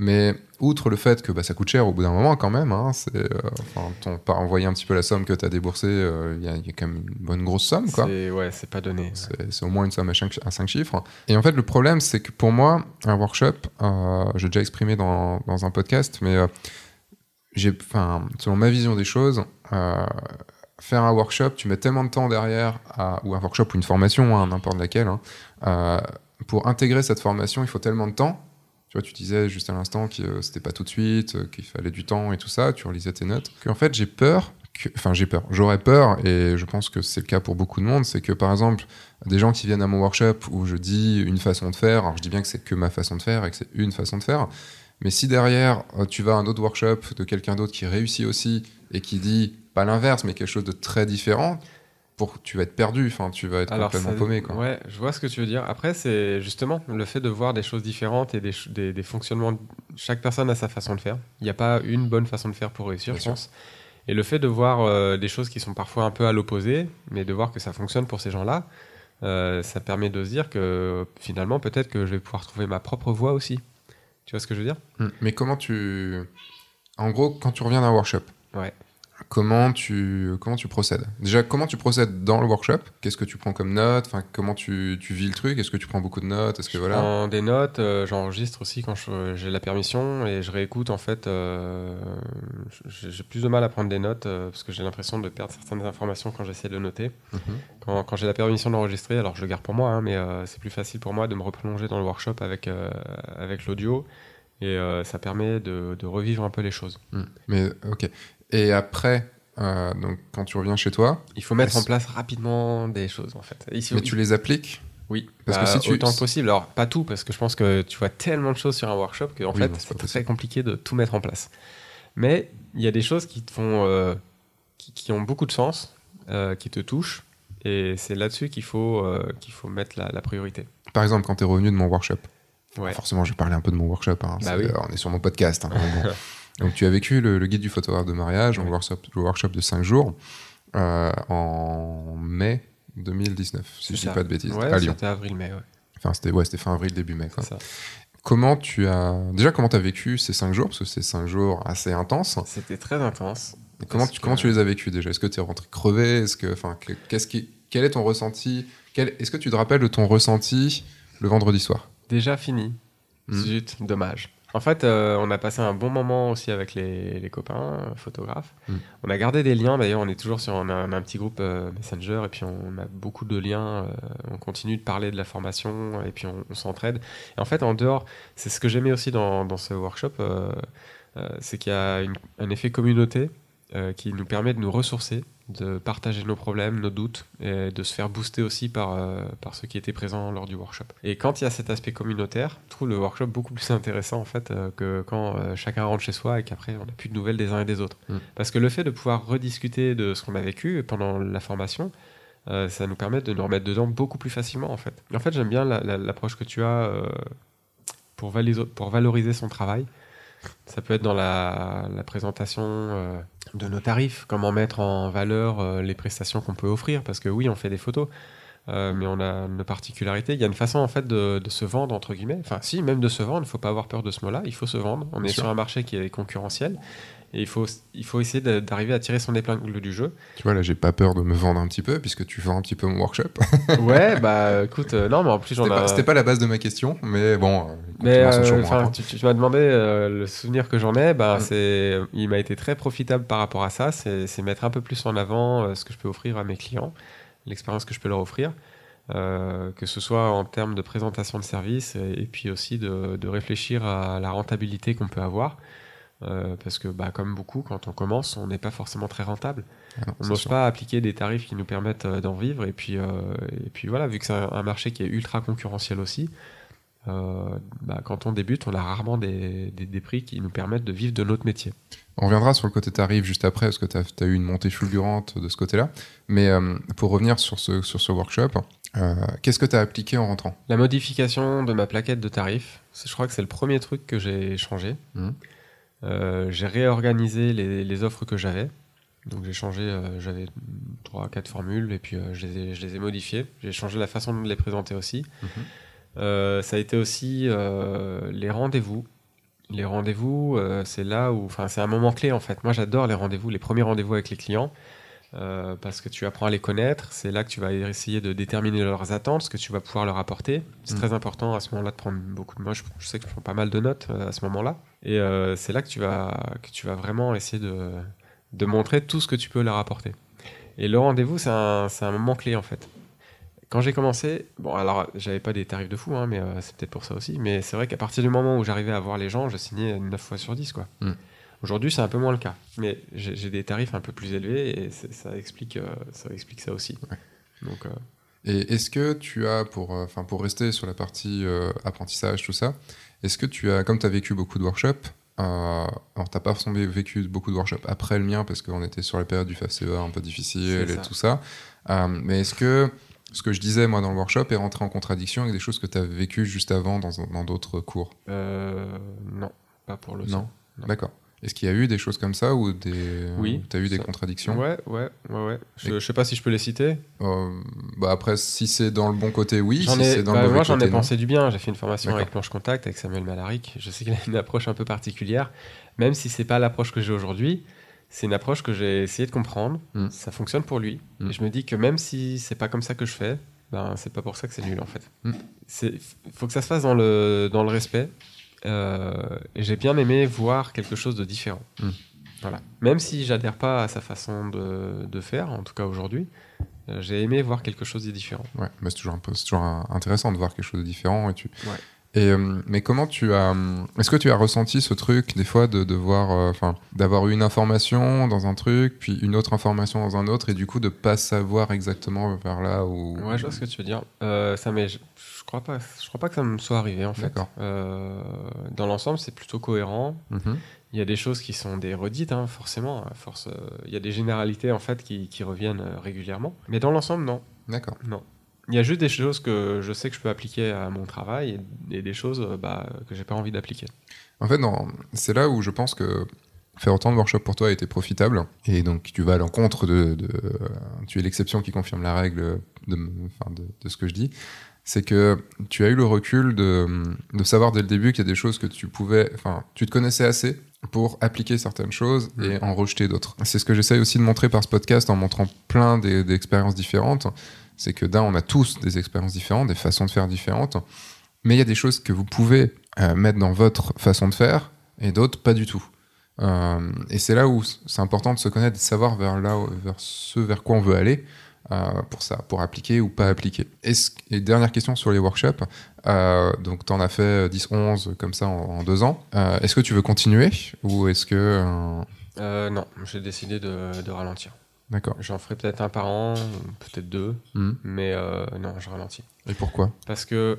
Mais outre le fait que bah, ça coûte cher au bout d'un moment quand même, hein, c'est, euh, enfin, pas envoyer un petit peu la somme que tu as déboursée, euh, il y, a quand même une bonne grosse somme. Quoi. C'est, ouais, c'est pas donné. C'est, au moins une somme à 5, chiffres. Et en fait, le problème, c'est que pour moi, un workshop, euh, j'ai déjà exprimé dans, dans, un podcast, mais j'ai, selon ma vision des choses, faire un workshop, tu mets tellement de temps derrière, ou un workshop ou une formation, hein, n'importe laquelle, hein, pour intégrer cette formation, il faut tellement de temps tu vois, tu disais juste à l'instant que euh, c'était pas tout de suite, euh, qu'il fallait du temps et tout ça, tu relisais tes notes. en fait, j'ai peur, enfin, j'ai peur, j'aurais peur, et je pense que c'est le cas pour beaucoup de monde, c'est que par exemple, des gens qui viennent à mon workshop où je dis une façon de faire, alors je dis bien que c'est que ma façon de faire et que c'est une façon de faire, mais si derrière, euh, tu vas à un autre workshop de quelqu'un d'autre qui réussit aussi et qui dit pas l'inverse, mais quelque chose de très différent, pour tu vas être perdu, enfin tu vas être complètement paumé. Quoi. Ouais, je vois ce que tu veux dire. Après, c'est justement le fait de voir des choses différentes et des, fonctionnements. Chaque personne a sa façon de faire. Il n'y a pas une bonne façon de faire pour réussir, je pense. Et le fait de voir euh, des choses qui sont parfois un peu à l'opposé, mais de voir que ça fonctionne pour ces gens-là, euh, ça permet de se dire que finalement, peut-être que je vais pouvoir trouver ma propre voie aussi. Tu vois ce que je veux dire? Hmm. Mais comment tu. En gros, quand tu reviens d'un workshop, Ouais. Comment tu, comment tu procèdes? Déjà, comment tu procèdes dans le workshop? Qu'est-ce que tu prends comme notes enfin, Comment tu, tu vis le truc? Est-ce que tu prends beaucoup de notes? Est-ce que Je voilà? prends des notes, euh, j'enregistre aussi quand je- j'ai la permission et je réécoute en fait. euh, j'ai plus de mal à prendre des notes euh, parce que j'ai l'impression de perdre certaines informations quand j'essaie de noter. Mhm. Quand, quand j'ai la permission d'enregistrer, alors je le garde pour moi, hein, mais c'est plus facile pour moi de me replonger dans le workshop avec, avec l'audio et euh, ça permet de, de revivre un peu les choses. Hmm. Mais ok. Et après, euh, donc quand tu reviens chez toi, Il faut mettre en place rapidement des choses en fait. Ici, mais tu les appliques Oui, Parce bah, que si tu- autant que possible. Alors, pas tout, parce que je pense que tu vois tellement de choses sur un workshop que en Oui, fait, c'est très possible. compliqué de tout mettre en place. Mais il y a des choses qui te font, euh, qui, qui ont beaucoup de sens, euh, qui te touchent, et c'est là-dessus qu'il faut, qu'il faut mettre la, la priorité. Par exemple, quand tu es revenu de mon workshop. Ouais. Forcément, je vais parler un peu de mon workshop. hein. Bah oui. On est sur mon podcast. hein. Donc, tu as vécu le, le guide du photographe de mariage, un workshop, le workshop de 5 jours, euh, en mai 2019, si je dis ça. pas de bêtises, Ouais, à Lyon. c'était avril-mai, ouais. Enfin, c'était ouais, fin avril, début mai. quoi. c'est ça. Comment tu as. Déjà, comment tu as vécu ces 5 jours? Parce que c'est 5 jours assez intenses. C'était très intense. Et comment, tu, que- comment tu les as vécus déjà? Est-ce que tu es rentré crevé Est-ce que, enfin, que- qu'est-ce qui, quel est ton ressenti? Quel- Est-ce que tu te rappelles de ton ressenti le vendredi soir? Déjà fini. Mhm. Zut, dommage. En fait, euh, on a passé un bon moment aussi avec les, les copains euh, photographes. Mhm. On a gardé des liens. D'ailleurs, on est toujours sur on a, on a un petit groupe euh, Messenger et puis on a beaucoup de liens. euh, on continue de parler de la formation et puis on, on s'entraide. Et en fait, en dehors, c'est ce que j'aimais aussi dans, dans ce workshop, c'est qu'il y a une- un effet communauté euh, qui nous permet de nous ressourcer, de partager nos problèmes, nos doutes, et de se faire booster aussi par, euh, par ceux qui étaient présents lors du workshop. Et quand il y a cet aspect communautaire, je trouve le workshop beaucoup plus intéressant en fait euh, que quand euh, chacun rentre chez soi et qu'après on n'a plus de nouvelles des uns et des autres. Mm. Parce que le fait de pouvoir rediscuter de ce qu'on a vécu pendant la formation, ça nous permet de nous remettre dedans beaucoup plus facilement en fait. Et en fait, j'aime bien la- la- l'approche que tu as pour, pour valoriser son travail. Ça peut être dans la, la présentation de nos tarifs, comment mettre en valeur euh, les prestations qu'on peut offrir, parce que oui, on fait des photos, euh, mais on a une particularité. Il y a une façon en fait de, de se vendre entre guillemets. Enfin, si, même de se vendre. Il ne faut pas avoir peur de ce mot-là. Il faut se vendre. On Bien est sûr. sur un marché qui est concurrentiel. Et il faut, il faut essayer d'arriver à tirer son épingle du jeu. Tu vois, là, j'ai pas peur de me vendre un petit peu, puisque tu vends un petit peu mon workshop. Ouais, bah écoute, euh, non, mais en plus j'en ai. c'était pas la base de ma question, mais bon, euh, Mais euh, prendre. tu, tu m'as demandé euh, le souvenir que j'en ai, bah, Mm. c'est, il m'a été très profitable par rapport à ça. C'est, mettre un peu plus en avant ce que je peux offrir à mes clients, l'expérience que je peux leur offrir, euh, que ce soit en termes de présentation de service et, et puis aussi de, de réfléchir à la rentabilité qu'on peut avoir. Euh, parce que, bah, comme beaucoup, quand on commence, on n'est pas forcément très rentable. Ah On n'ose pas appliquer des tarifs qui nous permettent euh, d'en vivre. Et puis, euh, et puis voilà, vu que c'est un, un marché qui est ultra concurrentiel aussi, bah, quand on débute, on a rarement des, des- des prix qui nous permettent de vivre de notre métier. On reviendra sur le côté tarif juste après, parce que tu as, eu une montée fulgurante de ce côté-là. Mais pour revenir sur ce, sur ce workshop, qu'est-ce que tu as appliqué en rentrant? La modification de ma plaquette de tarifs, c'est- je crois que c'est le premier truc que j'ai changé. Mhm. Euh, j'ai réorganisé les, les offres que j'avais. Donc j'ai changé, euh, j'avais 3-4 formules et puis euh, je, les ai, je les ai modifiées. J'ai changé la façon de les présenter aussi. Mhm. Ça a été aussi les rendez-vous. Les rendez-vous, euh, c'est là où, enfin, c'est un moment clé en fait. Moi, j'adore les rendez-vous, les premiers rendez-vous avec les clients, euh, parce que tu apprends à les connaître. C'est là que tu vas essayer de déterminer leurs attentes, ce que tu vas pouvoir leur apporter. C'est Mm. très important à ce moment-là de prendre beaucoup de. Moi, je, je sais que je prends pas mal de notes euh, à ce moment-là, et euh, c'est là que tu vas que tu vas vraiment essayer de de montrer tout ce que tu peux leur apporter. Et le rendez-vous, c'est un, un moment clé en fait. Quand j'ai commencé, bon alors j'avais pas des tarifs de fou, hein, mais c'est peut-être pour ça aussi, mais c'est vrai qu'à partir du moment où j'arrivais à voir les gens, je signais 9 fois sur 10 quoi. Mm. Aujourd'hui c'est un peu moins le cas, mais j'ai des tarifs un peu plus élevés et c'est- ça explique, euh, ça explique ça aussi. Ouais. Donc euh, Et est-ce que tu as, pour, euh, enfin, pour rester sur la partie euh, apprentissage, tout ça, est-ce que tu as, comme tu as vécu beaucoup de workshops, euh, alors t'as pas vécu beaucoup de workshops après le mien parce qu'on était sur la période du FACEA un peu difficile et tout ça, mais est-ce que ce que je disais moi dans le workshop est rentré en contradiction avec des choses que tu as vécues juste avant dans d'autres cours? Non, pas pour le Non. Non. D'accord. Est-ce qu'il y a eu des choses comme ça ou des... Oui, tu as eu des ça- contradictions Ouais, ouais, ouais, ouais. Je, je sais pas si je peux les citer. Euh, bah Après, si c'est dans le bon côté, oui. J'en si ai, c'est dans bah, le moi, j'en ai non. pensé du bien. J'ai fait une formation avec Planche Contact, avec Samuel Malaric. Je sais qu'il a une approche un peu particulière. Même si c'est pas l'approche que j'ai aujourd'hui, c'est une approche que j'ai essayé de comprendre. Mm. Ça fonctionne pour lui. Mm. Et je me dis que même si c'est pas comme ça que je fais, ben, c'est pas pour ça que c'est nul en fait. Mm. Il faut que ça se fasse dans le, dans le respect. Euh, et j'ai bien aimé voir quelque chose de différent. Mm. Voilà. Même si j'adhère pas à sa façon de, de faire, en tout cas aujourd'hui, euh, j'ai aimé voir quelque chose de différent. Ouais, mais c'est toujours un peu, c'est toujours un- intéressant de voir quelque chose de différent. Et tu... Ouais. Et, euh, mais comment tu as, est-ce que tu as ressenti ce truc des fois de, de voir, euh, enfin, d'avoir eu une information dans un truc, puis une autre information dans un autre, et du coup de pas savoir exactement vers là où. Ouais, je vois ce que tu veux dire. Euh, ça m'est- crois pas, je crois pas que ça me soit arrivé en fait. Euh, dans l'ensemble, c'est plutôt cohérent. Mhm. Il y a des choses qui sont des redites, hein, forcément. À force, euh, il y a des généralités en fait qui, qui reviennent euh, régulièrement. Mais dans l'ensemble, non, D'accord. non. Il y a juste des choses que je sais que je peux appliquer à mon travail et, et des choses bah, que j'ai pas envie d'appliquer. En fait, non, c'est là où je pense que faire autant de workshops pour toi a été profitable. Et donc, tu vas à l'encontre de, de- Tu es l'exception qui confirme la règle de, de, de ce que je dis. C'est que tu as eu le recul de, de savoir dès le début qu'il y a des choses que tu pouvais. Enfin, tu te connaissais assez pour appliquer certaines choses et en rejeter d'autres. C'est ce que j'essaye aussi de montrer par ce podcast en montrant plein d'expériences différentes. C'est que d'un, on a tous des expériences différentes, des façons de faire différentes. Mais il y a des choses que vous pouvez euh, mettre dans votre façon de faire et d'autres pas du tout. Euh, et c'est là où c'est important de se connaître, de savoir vers là, vers ce vers quoi on veut aller pour ça, pour appliquer ou pas appliquer. Est-ce- et dernière question sur les workshops. Euh, donc, tu en as fait 10-11 comme ça en, en deux ans. Euh, est-ce que tu veux continuer ou est-ce que. euh, Euh, non, j'ai décidé de, de ralentir. D'accord. J'en ferai peut-être un par an, peut-être deux, Hmm. mais euh, non, je ralentis. Et pourquoi? Parce que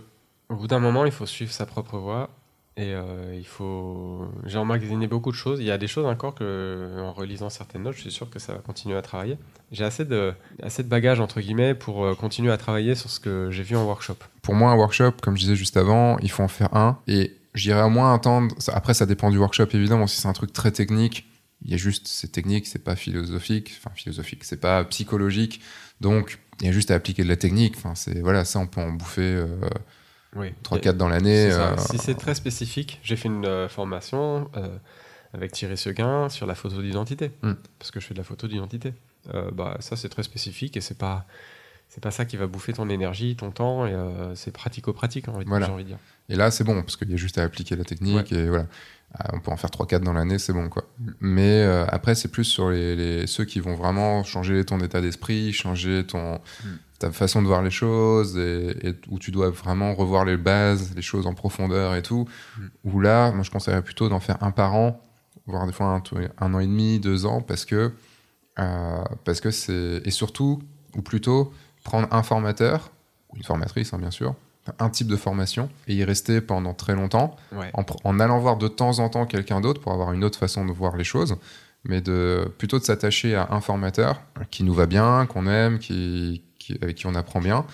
au bout d'un moment, il faut suivre sa propre voie et euh, il faut. J'ai emmagasiné beaucoup de choses. Il y a des choses encore que, en relisant certaines notes, je suis sûr que ça va continuer à travailler. J'ai assez de assez de bagages entre guillemets pour euh, continuer à travailler sur ce que j'ai vu en workshop. Pour moi, un workshop, comme je disais juste avant, il faut en faire un. Et j'irais au moins attendre. Après, ça dépend du workshop, évidemment. Si c'est un truc très technique, il y a juste, c'est technique, c'est pas philosophique. Enfin, philosophique, c'est pas psychologique. Donc, il y a juste à appliquer de la technique. Enfin, c'est, voilà, ça, on peut en bouffer euh, Oui. 3-4 dans l'année. Euh, Si c'est très spécifique, j'ai fait une euh, formation euh, avec Thierry Seguin sur la photo d'identité, Hmm. parce que je fais de la photo d'identité. Bah, ça, c'est très spécifique et c'est pas. C'est pas ça qui va bouffer ton énergie, ton temps, et euh, c'est pratico-pratique, envie, Voilà. j'ai envie de dire. Et là, c'est bon, parce qu'il y a juste à appliquer la technique et voilà. Ah, on peut en faire 3-4 dans l'année, c'est bon, quoi. Mais euh, après, c'est plus sur les, les- ceux qui vont vraiment changer ton état d'esprit, changer ton, ta façon de voir les choses, et, et où tu dois vraiment revoir les bases, les choses en profondeur et tout. Mm. Où là, moi, je conseillerais plutôt d'en faire un par an, voire des fois un, un an et demi, deux ans, parce que, euh, parce que c'est. Et surtout, ou plutôt, prendre un formateur, ou une formatrice, hein, bien sûr, un type de formation, et y rester pendant très longtemps Ouais. en, allant voir de temps en temps quelqu'un d'autre pour avoir une autre façon de voir les choses, mais de plutôt de s'attacher à un formateur qui nous va bien, qu'on aime, qui, qui- avec qui on apprend bien,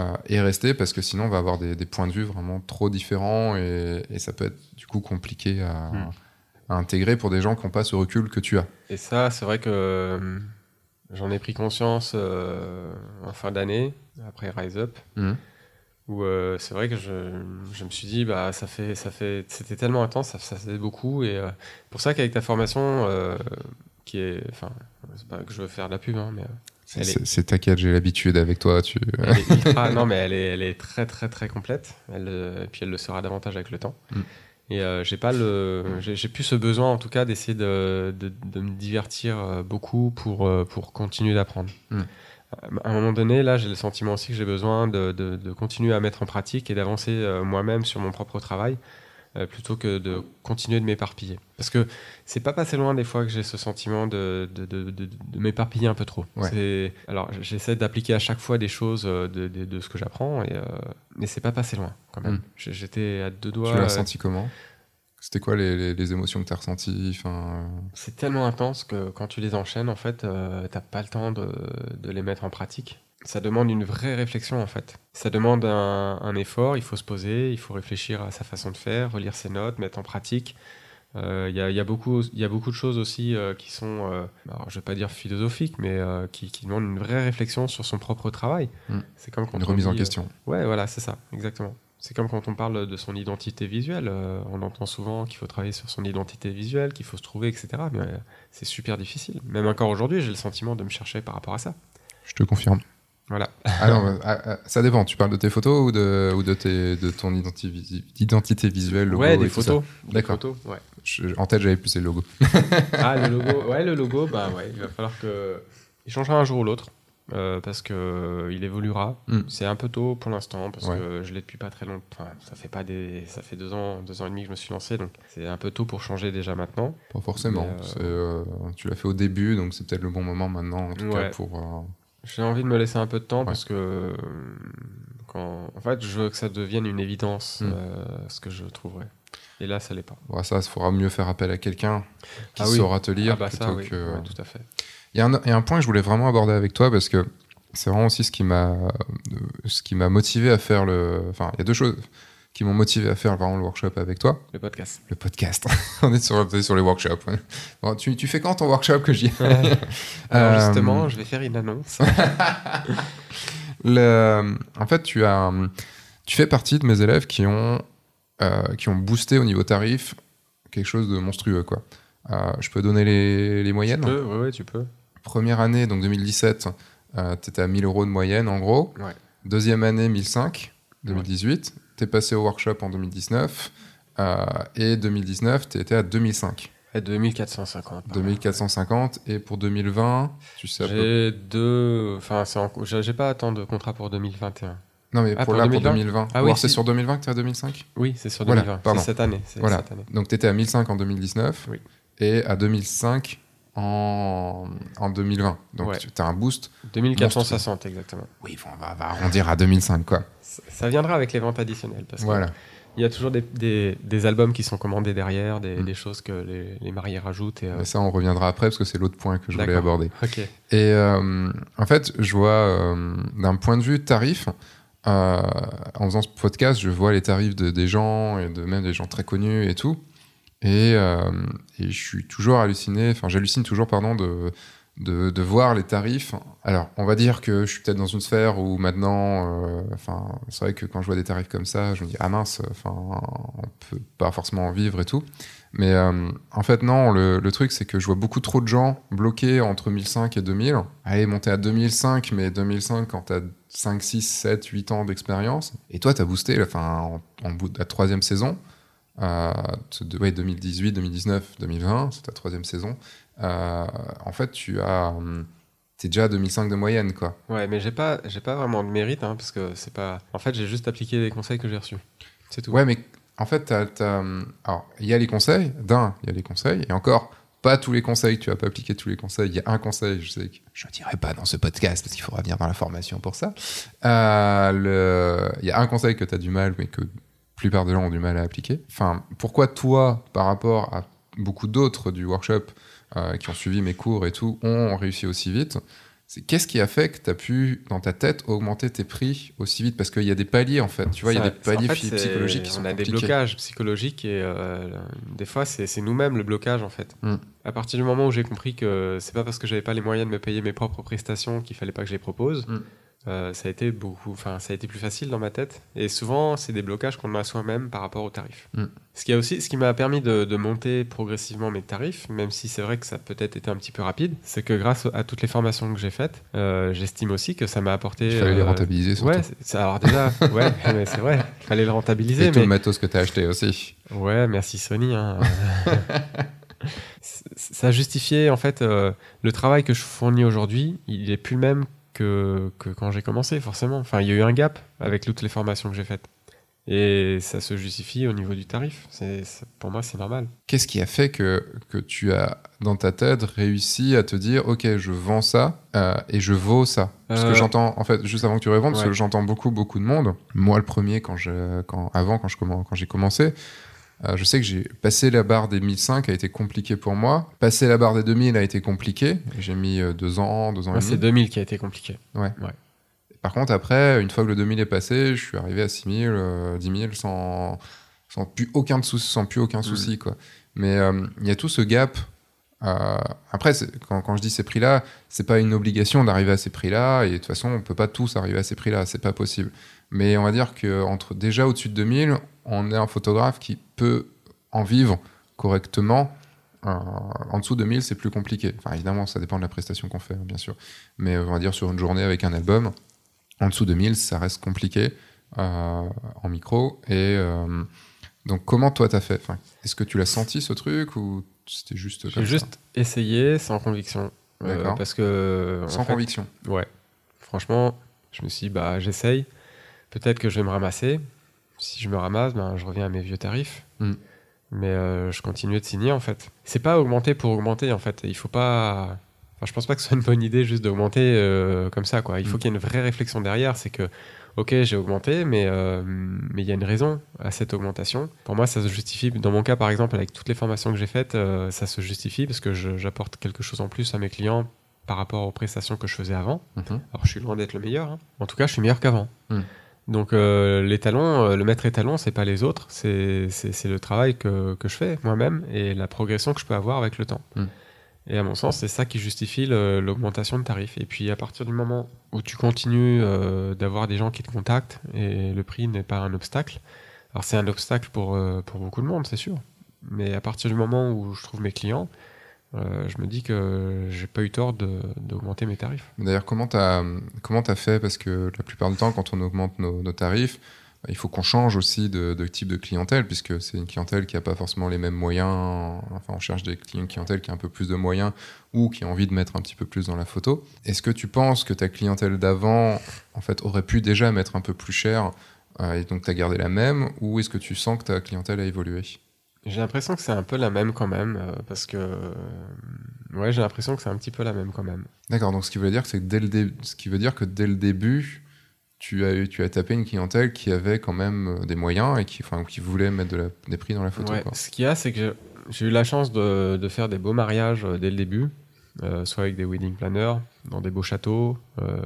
euh, et rester parce que sinon on va avoir des, des points de vue vraiment trop différents et, et ça peut être du coup compliqué à, Hmm. à intégrer pour des gens qui n'ont pas ce recul que tu as. Et ça, c'est vrai que euh, j'en ai pris conscience euh, en fin d'année, après Rise Up, Mhm. où euh, c'est vrai que je, je me suis dit, bah, ça fait, ça fait, c'était tellement intense, ça, ça faisait beaucoup. Et euh, pour ça qu'avec ta formation, qui est, enfin, c'est pas que je veux faire de la pub, hein, mais C'est quête, j'ai l'habitude avec toi. Tu... elle est ultra, non, mais elle est, elle est très, très, très complète. Elle, et puis elle le sera davantage avec le temps. Mm. Et euh, j'ai pas le, j'ai j'ai plus ce besoin en tout cas d'essayer de, de, de me divertir euh, beaucoup pour, euh, pour continuer d'apprendre. Mm. À un moment donné, là, j'ai le sentiment aussi que j'ai besoin de, de, continuer à mettre en pratique et d'avancer euh, moi-même sur mon propre travail euh, plutôt que de continuer de m'éparpiller. Parce que c'est pas passé loin des fois que j'ai ce sentiment de, de, de, m'éparpiller un peu trop. Ouais. C'est- Alors j'essaie d'appliquer à chaque fois des choses euh, de, ce que j'apprends, et, euh, mais c'est pas passé loin quand même. Mm. J'ai- J'étais à deux doigts. tu l'as ressenti comment? C'était quoi les, les- les émotions que tu as ressenties C'est tellement intense que quand tu les enchaînes, en fait, euh, t'as pas le temps de, de les mettre en pratique. Ça demande une vraie réflexion, en fait. Ça demande un, un effort, il faut se poser, il faut réfléchir à sa façon de faire, relire ses notes, mettre en pratique. Euh, Il y, a, il y a beaucoup, il y a beaucoup de choses aussi euh, qui sont, euh, alors, je vais pas dire philosophiques, mais qui, qui demandent une vraie réflexion sur son propre travail. Mm. C'est comme quand Une on remise en dit, question. Ouais, voilà, c'est ça, exactement. C'est comme quand on parle de son identité visuelle. on entend souvent qu'il faut travailler sur son identité visuelle, qu'il faut se trouver, etc. Mais c'est super difficile. Même encore aujourd'hui, j'ai le sentiment de me chercher par rapport à ça. Je te confirme. Voilà. Alors, euh, ah, ah, ça dépend. Tu parles de tes photos ou de, ou de, tes, de ton identi- visi- identité visuelle logo ouais, des photos. D'accord. photos, ouais. Je- En tête, j'avais plus les logos. Ah, le logo, ouais, le logo, bah ouais, il va falloir que. Il changera un jour ou l'autre. euh, parce que euh, il évoluera. Mm. C'est un peu tôt pour l'instant parce Ouais. que je l'ai depuis pas très longtemps. Enfin, ça fait pas des, ça fait deux ans, deux ans et demi que je me suis lancé, donc c'est un peu tôt pour changer déjà maintenant. Pas forcément. Euh, tu l'as fait au début, donc c'est peut-être le bon moment maintenant, en tout cas, pour. J'ai envie de me laisser un peu de temps Ouais. parce que euh, quand, en fait, je veux que ça devienne une évidence, Mm. euh, ce que je trouverais. Et là, ça l'est pas. bon, ça, il faudra mieux faire appel à quelqu'un qui Ah oui. saura te lire ah bah plutôt ça, oui, que. ouais, tout à fait. Il y, a un- il y a un point que je voulais vraiment aborder avec toi parce que c'est vraiment aussi ce qui m'a euh, ce qui m'a motivé à faire le. Enfin, il y a deux choses qui m'ont motivé à faire vraiment le workshop avec toi. Le podcast. Le podcast. On est sur, on est sur les workshops. ouais. Bon, tu, tu fais quand ton workshop que j'y Alors Euh, justement, je vais faire une annonce. Le- en fait, tu as, tu fais partie de mes élèves qui ont, euh, qui ont boosté au niveau tarif quelque chose de monstrueux, quoi. Euh, je peux donner les, les tu moyennes. peux, ouais, ouais, tu peux. Première année, donc 2017, tu étais à 1000 euros de moyenne, en gros. Ouais. Deuxième année, 1005, 2018. Tu es passé au workshop en 2019. euh, et 2019, tu étais à 2005. Et 2450. par là. 2450. Et pour 2020, tu sais à peu J'ai deux. Enfin, j'ai j'ai pas tant de contrats pour 2021. Non, mais Ah, pour pour là, 2020? pour 2020. Ah Ou oui, c'est sur 2020 que tu es à 2005 Oui, c'est sur Voilà, 2020. pardon. C'est cette année. Voilà. cette année. Donc tu étais à 1005 en 2019 Oui. et à 2005 en, en 2020. Donc Ouais. tu as un boost. 2460 exactement. Oui, bon, on va, on va arrondir à 2005, quoi. Ça ça viendra avec les ventes additionnelles parce Voilà. qu'il y a toujours des, des, des albums qui sont commandés derrière, des, Mm. des choses que les, les mariés rajoutent. Et, euh, Mais ça, on reviendra après parce que c'est l'autre point que je voulais aborder. Et euh, en fait, je vois euh, d'un point de vue tarif, en faisant ce podcast, je vois les tarifs de, des gens et de même des gens très connus et tout. Et, euh, et je suis toujours halluciné, enfin j'hallucine toujours, pardon, de, de, voir les tarifs. Alors, on va dire que je suis peut-être dans une sphère où maintenant, euh, enfin, c'est vrai que quand je vois des tarifs comme ça, je me dis ah mince, enfin, on peut pas forcément en vivre et tout. Mais euh, en fait, non, le, le truc, c'est que je vois beaucoup trop de gens bloqués entre 1005 et 2000. Allez, monter à 2005, mais 2005 quand t'as 5, 6, 7, 8 ans d'expérience. Et toi, t'as boosté, enfin, en, en la troisième saison. Euh, de- ouais, 2018, 2019, 2020, c'est ta troisième saison. Euh, en fait, tu as. hum, T'es déjà à 2005 de moyenne, quoi. Ouais, mais j'ai pas, j'ai pas vraiment de mérite hein, parce que c'est pas. En fait, j'ai juste appliqué les conseils que j'ai reçus. C'est tout. Ouais, mais en fait, t'as- t'as, hum, alors, il y a les conseils. D'un, il y a les conseils. Et encore, pas tous les conseils. Tu vas pas appliquer tous les conseils. Il y a un conseil, je sais que je ne dirai pas dans ce podcast parce qu'il faudra venir dans la formation pour ça. Euh, le- Il y a un conseil que tu as du mal, mais que plupart des gens ont du mal à appliquer. Enfin, pourquoi toi, par rapport à beaucoup d'autres du workshop euh, qui ont suivi mes cours et tout, ont réussi aussi vite c'est qu'est-ce qui a fait que tu as pu, dans ta tête, augmenter tes prix aussi vite? Parce qu'il y a des paliers, en fait. Tu vois, il y a des paliers en fait, c'est- psychologiques qui sont On a des compliqués. blocages psychologiques et euh, des fois, c'est c'est nous-mêmes le blocage en fait. Mm. À partir du moment où j'ai compris que c'est pas parce que j'avais pas les moyens de me payer mes propres prestations qu'il fallait pas que je les propose, Mm. Euh, ça a été beaucoup, enfin, ça a été plus facile dans ma tête. Et souvent, c'est des blocages qu'on a soi-même par rapport aux tarifs. Mm. Ce qui a aussi, ce qui m'a permis de, de monter progressivement mes tarifs, même si c'est vrai que ça a peut-être été un petit peu rapide, c'est que grâce à toutes les formations que j'ai faites, euh, j'estime aussi que ça m'a apporté. Il fallait les euh, rentabiliser, surtout. Ouais, c'est- alors déjà, ouais, mais c'est vrai, il fallait le rentabiliser. Et tout mais... le matos que tu as acheté aussi. Ouais, merci Sony. hein. Ça justifiait en fait euh, le travail que je fournis aujourd'hui, il est plus le même que, que quand j'ai commencé, forcément. Enfin, il y a eu un gap avec toutes les formations que j'ai faites. Et ça se justifie au niveau du tarif. C'est, pour moi, c'est normal. Qu'est-ce qui a fait que, que tu as, dans ta tête, réussi à te dire Ok, je vends ça euh, et je vaux ça Parce que Euh, j'entends, en fait, juste avant que tu répondes, parce ouais. que j'entends beaucoup, beaucoup de monde. Moi, le premier, quand je, quand, avant, quand je quand j'ai commencé, euh, je sais que j'ai passé la barre des 1005 a été compliqué pour moi. Passer la barre des 2000 a été compliqué. J'ai mis euh, deux ans, deux ans et c'est demi. 2000 qui a été compliqué. Par contre, après, une fois que le 2000 est passé, je suis arrivé à 6000, euh, 10 000 sans, sans plus aucun, de sou- sans plus aucun souci. Quoi. Mais euh, il y a tout ce gap. après, c'est- quand, quand je dis ces prix-là, c'est pas une obligation d'arriver à ces prix-là. Et de toute façon, on peut pas tous arriver à ces prix-là. C'est pas possible. Mais on va dire que entre déjà au-dessus de 2000, on est un photographe qui peut en vivre correctement. Euh, en dessous de 1000, c'est plus compliqué. Enfin, évidemment, ça dépend de la prestation qu'on fait, bien sûr. Mais on va dire sur une journée avec un album, en dessous de 1000, ça reste compliqué euh, en micro. Et euh, donc, comment toi t'as fait? Enfin, Est-ce que tu l'as senti ce truc ou c'était juste J'ai juste essayé sans conviction. Parce que. en sans fait, conviction Ouais. Franchement, je me suis dit, bah, j'essaye. Peut-être que je vais me ramasser. Si je me ramasse, ben, je reviens à mes vieux tarifs. Mm. Mais euh, je continue de signer, en fait. C'est pas augmenter pour augmenter, en fait. Il faut pas. Enfin, je pense pas que ce soit une bonne idée juste d'augmenter euh, comme ça, quoi. Il faut Mm. qu'il y ait une vraie réflexion derrière. C'est que, ok, j'ai augmenté, mais euh, mais il y a une raison à cette augmentation. Pour moi, ça se justifie. Dans mon cas, par exemple, avec toutes les formations que j'ai faites, ça se justifie parce que j'apporte quelque chose en plus à mes clients par rapport aux prestations que je faisais avant. Mhm. Alors, je suis loin d'être le meilleur. hein. En tout cas, je suis meilleur qu'avant. Mm. Donc, euh, euh, le maître étalon, c'est pas les autres, c'est le travail que, que je fais moi-même et la progression que je peux avoir avec le temps. Mm. Et à mon sens, c'est ça qui justifie l'augmentation de tarifs. Et puis, à partir du moment où tu continues euh, d'avoir des gens qui te contactent et le prix n'est pas un obstacle, alors c'est un obstacle pour, pour beaucoup de monde, c'est sûr. Mais à partir du moment où je trouve mes clients, euh, je me dis que j'ai pas eu tort d'augmenter mes tarifs. D'ailleurs, comment tu as, t'as fait? Parce que la plupart du temps, quand on augmente nos, tarifs, il faut qu'on change aussi de, type de clientèle, puisque c'est une clientèle qui n'a pas forcément les mêmes moyens. Enfin, on cherche des une clientèle qui a un peu plus de moyens ou qui a envie de mettre un petit peu plus dans la photo. Est-ce que tu penses que ta clientèle d'avant, en fait, aurait pu déjà mettre un peu plus cher euh, et donc tu as gardé la même, ou est-ce que tu sens que ta clientèle a évolué? J'ai l'impression que c'est un peu la même quand même, euh, parce que. euh, ouais, j'ai l'impression que c'est un petit peu la même quand même. D'accord, donc ce qui veut dire, c'est que dès le dé- ce qui veut dire que dès le début, tu as, eu, tu as tapé une clientèle qui avait quand même euh, des moyens et qui, enfin, qui voulait mettre de la- des prix dans la photo. Ouais, quoi. Ce qu'il y a, c'est que j'ai- eu la chance de, de faire des beaux mariages dès le début, euh, soit avec des wedding planners, dans des beaux châteaux, euh,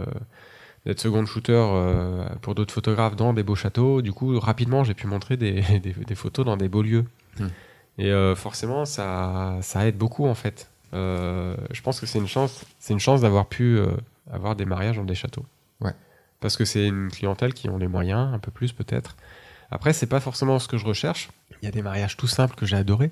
d'être second shooter euh, pour d'autres photographes dans des beaux châteaux. Du coup, rapidement, j'ai pu montrer des, des- des photos dans des beaux lieux. Hmm. Et euh, forcément, ça, ça aide beaucoup en fait. Euh, je pense que c'est une chance, c'est une chance d'avoir pu euh, avoir des mariages dans des châteaux. Ouais. Parce que c'est une clientèle qui ont les moyens, un peu plus peut-être. Après, c'est pas forcément ce que je recherche. Il y a des mariages tout simples que j'ai adorés.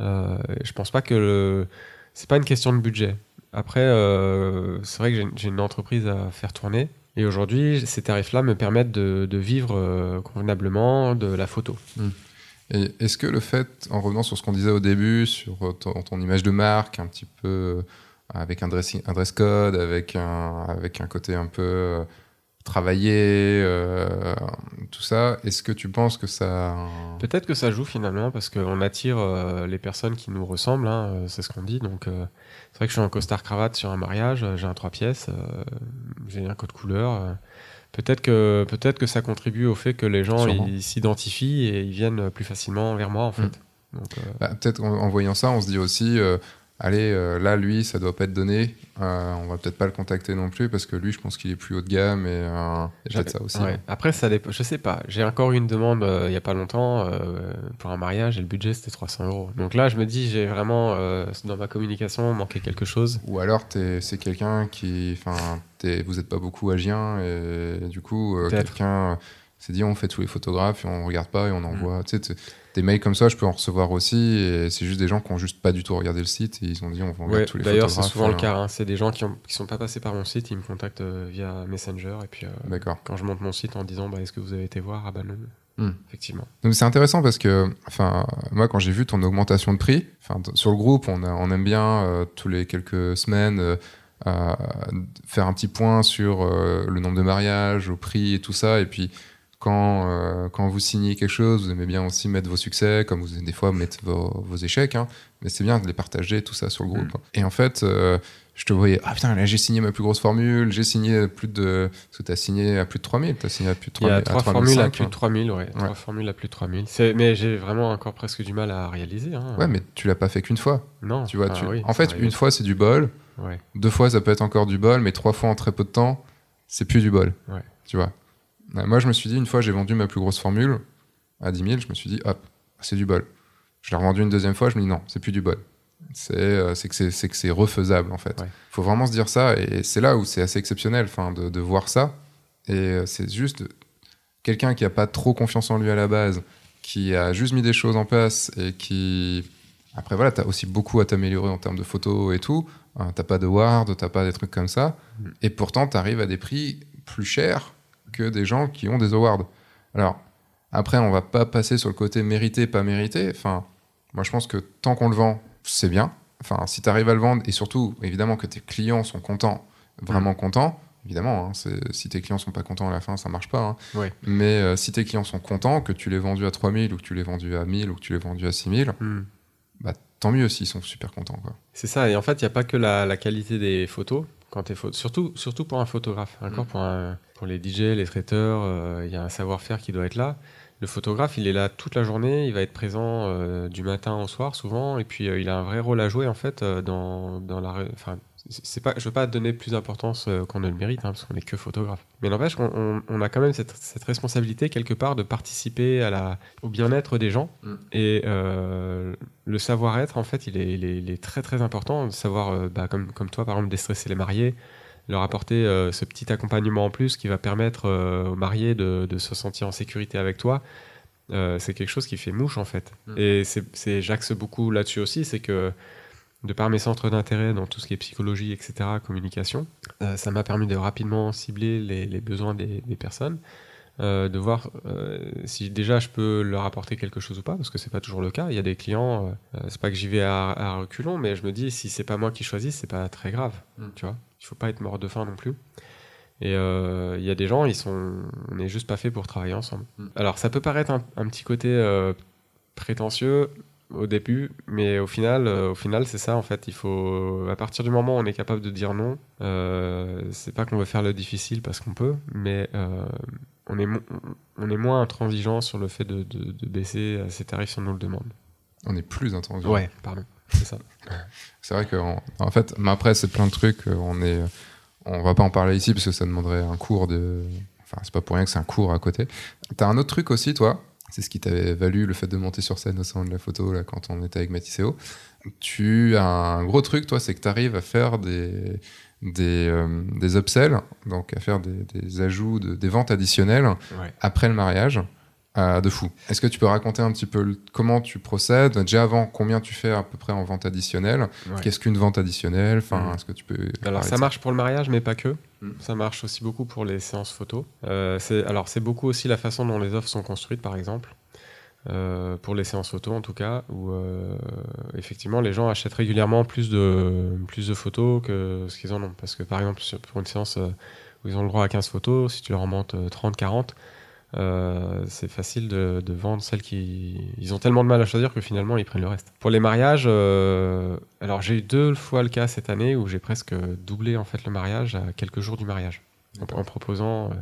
Je pense pas que le... c'est pas une question de budget. Après, euh, c'est vrai que j'ai- une entreprise à faire tourner. Et aujourd'hui, ces tarifs-là me permettent de, de vivre euh, convenablement de la photo. Et est-ce que le fait, en revenant sur ce qu'on disait au début, sur ton, image de marque, un petit peu euh, avec un, dressing- un dress code, avec un, avec un côté un peu euh, travaillé, euh, tout ça, est-ce que tu penses que ça. Peut-être que ça joue finalement parce qu'on attire les personnes qui nous ressemblent, hein, c'est ce qu'on dit. Donc c'est vrai que je suis en costard cravate sur un mariage, j'ai un trois pièces, j'ai un code couleur. Peut-être que peut-être que ça contribue au fait que les gens s'identifient et ils viennent plus facilement vers moi en fait. Mm. Donc, euh, Bah, Peut-être en, en voyant ça, on se dit aussi, euh, allez, euh, là, lui, ça doit pas être donné. Euh, on va peut-être pas le contacter non plus parce que lui, je pense qu'il est plus haut de gamme et euh, peut-être ça aussi. Ouais. hein. Après, ça dépend. Je sais pas. J'ai encore eu une demande euh, il y a pas longtemps euh, pour un mariage et le budget c'était 300 euros. Donc là, je me dis, j'ai vraiment dans ma communication manqué quelque chose. Ou alors, c'est quelqu'un qui. Enfin, vous n'êtes pas beaucoup agien et du coup, quelqu'un s'est dit on fait tous les photographes et on regarde pas et on Mm. envoie. Tu sais, des mails comme ça, je peux en recevoir aussi et c'est juste des gens qui ont juste pas du tout regardé le site et ils ont dit on va regarder Ouais, tous les D'ailleurs, c'est photographes. souvent le euh, cas. hein. C'est des gens qui, ont, qui sont pas passés par mon site, ils me contactent euh, via Messenger et puis euh, D'accord. quand je monte mon site en disant bah, est-ce que vous avez été voir? Ah bah non. Hmm. Effectivement. Donc c'est intéressant parce que, enfin, moi quand j'ai vu ton augmentation de prix, enfin sur le groupe, on, a- on aime bien euh, tous les quelques semaines euh, faire un petit point sur le nombre de mariages, au prix et tout ça, et puis quand, euh, quand vous signez quelque chose, vous aimez bien aussi mettre vos succès, comme vous aimez des fois mettre vos, vos échecs, hein, mais c'est bien de les partager, tout ça sur le groupe. Et en fait, euh, je te voyais, ah putain, là j'ai signé ma plus grosse formule, j'ai signé plus de. Parce que tu as signé à plus de 3000, tu as signé à plus de Il y 3000. a à trois 3005, formules à plus hein. de 3000, ouais. Trois formules à plus de 3000. C'est- Mais j'ai vraiment encore presque du mal à réaliser. Hein. Ouais, mais tu l'as pas fait qu'une fois. non. Tu vois, Ah tu- oui, en fait, une fois c'est du bol, Ouais. deux fois ça peut être encore du bol, mais trois fois en très peu de temps, c'est plus du bol. Ouais. Tu vois. Moi, je me suis dit, une fois, j'ai vendu ma plus grosse formule à 10 000, je me suis dit, hop, c'est du bol. Je l'ai revendu une deuxième fois, je me dis non, c'est plus du bol. C'est euh, que c'est- refaisable en fait. Ouais. faut vraiment se dire ça et c'est là où c'est assez exceptionnel de, de voir ça. Et euh, c'est juste quelqu'un qui a pas trop confiance en lui à la base, qui a juste mis des choses en place et qui. Après voilà, t'as aussi beaucoup à t'améliorer en termes de photos et tout. Hein, t'as pas de ward, t'as pas des trucs comme ça. Mm. Et pourtant, t'arrives à des prix plus chers que des gens qui ont des awards. Alors, après, on va pas passer sur le côté mérité, pas mérité. Enfin, moi, je pense que tant qu'on le vend, c'est bien. Enfin, si tu arrives à le vendre, et surtout, évidemment, que tes clients sont contents, vraiment contents, évidemment, hein, si tes clients sont pas contents à la fin, ça marche pas. hein. Ouais. Mais euh, si tes clients sont contents, que tu l'aies vendu à 3000 ou que tu l'aies vendu à 1000 ou que tu l'aies vendu à 6000, Hmm. bah, tant mieux s'ils sont super contents. C'est ça, et en fait, il n'y a pas que la, la qualité des photos, quand t'es photo, surtout, surtout pour un photographe. Encore Mm. pour, un- pour les DJ, les traiteurs, euh, il y a un savoir-faire qui doit être là. Le photographe, il est là toute la journée, il va être présent euh, du matin au soir souvent, et puis euh, il a un vrai rôle à jouer en fait dans, dans la. Enfin, c'est pas, je veux pas donner plus d'importance euh, qu'on ne le mérite, hein, parce qu'on n'est que photographe. Mais n'empêche qu'on on, on a quand même cette, cette responsabilité quelque part de participer à la, au bien-être des gens. Mm. Et euh, le savoir-être, en fait, il est, il est- il est très très important. De savoir, euh, bah, comme, comme toi, par exemple, déstresser les mariés, leur apporter euh, ce petit accompagnement en plus qui va permettre aux mariés de, de se sentir en sécurité avec toi. c'est quelque chose qui fait mouche en fait. Mm. Et c'est- j'axe beaucoup là-dessus aussi, c'est que de par mes centres d'intérêt dans tout ce qui est psychologie, etc., communication, euh, ça m'a permis de rapidement cibler les, les besoins des, des personnes, euh, de voir euh, si déjà je peux leur apporter quelque chose ou pas, parce que c'est pas toujours le cas. Il y a des clients, c'est pas que j'y vais à, à reculons, mais je me dis si c'est pas moi qui choisis, c'est pas très grave, Mm. tu vois. Il faut pas être mort de faim non plus. Et il y a des gens, ils sont, on n'est juste pas fait pour travailler ensemble. Mm. Alors ça peut paraître un, un petit côté prétentieux au début, mais au final, euh, au final, c'est ça en fait. Il faut, à partir du moment où on est capable de dire non, euh, c'est pas qu'on veut faire le difficile parce qu'on peut, mais euh, on est, on est moins intransigeant sur le fait de, de- de baisser euh, ses tarifs si on nous le demande. On est plus intransigeant. pardon, c'est ça. C'est vrai qu'en en fait, mais après, c'est plein de trucs. On est, on va pas en parler ici parce que ça demanderait un cours de. Enfin, c'est pas pour rien que c'est un cours à côté. T'as un autre truc aussi, toi? C'est ce qui t'avait valu le fait de monter sur scène au salon de la photo là, quand on était avec Matisseo. Tu as un gros truc, toi, c'est que tu arrives à faire des, des, euh, des upsells, donc à faire des, des ajouts, de- des ventes additionnelles Ouais. après le mariage. Euh, de fou. Est-ce que tu peux raconter un petit peu comment tu procèdes? Déjà avant, combien tu fais à peu près en vente additionnelle? Ouais. Qu'est-ce qu'une vente additionnelle? Enfin, Mhm. est-ce que tu peux Alors parler ça marche pour le mariage, mais pas que. Mm. Ça marche aussi beaucoup pour les séances photos. Euh, c'est- alors c'est beaucoup aussi la façon dont les offres sont construites, par exemple. Euh, pour les séances photos en tout cas, où euh, effectivement les gens achètent régulièrement plus de, plus de photos que ce qu'ils en ont. Parce que par exemple pour une séance où ils ont le droit à 15 photos, si tu leur en montes 30-40, euh, c'est facile de, de vendre celles qui... Ils ont tellement de mal à choisir que finalement ils prennent le reste. Pour les mariages, euh, alors j'ai eu deux fois le cas cette année où j'ai presque doublé en fait le mariage à quelques jours du mariage. En, en proposant... euh,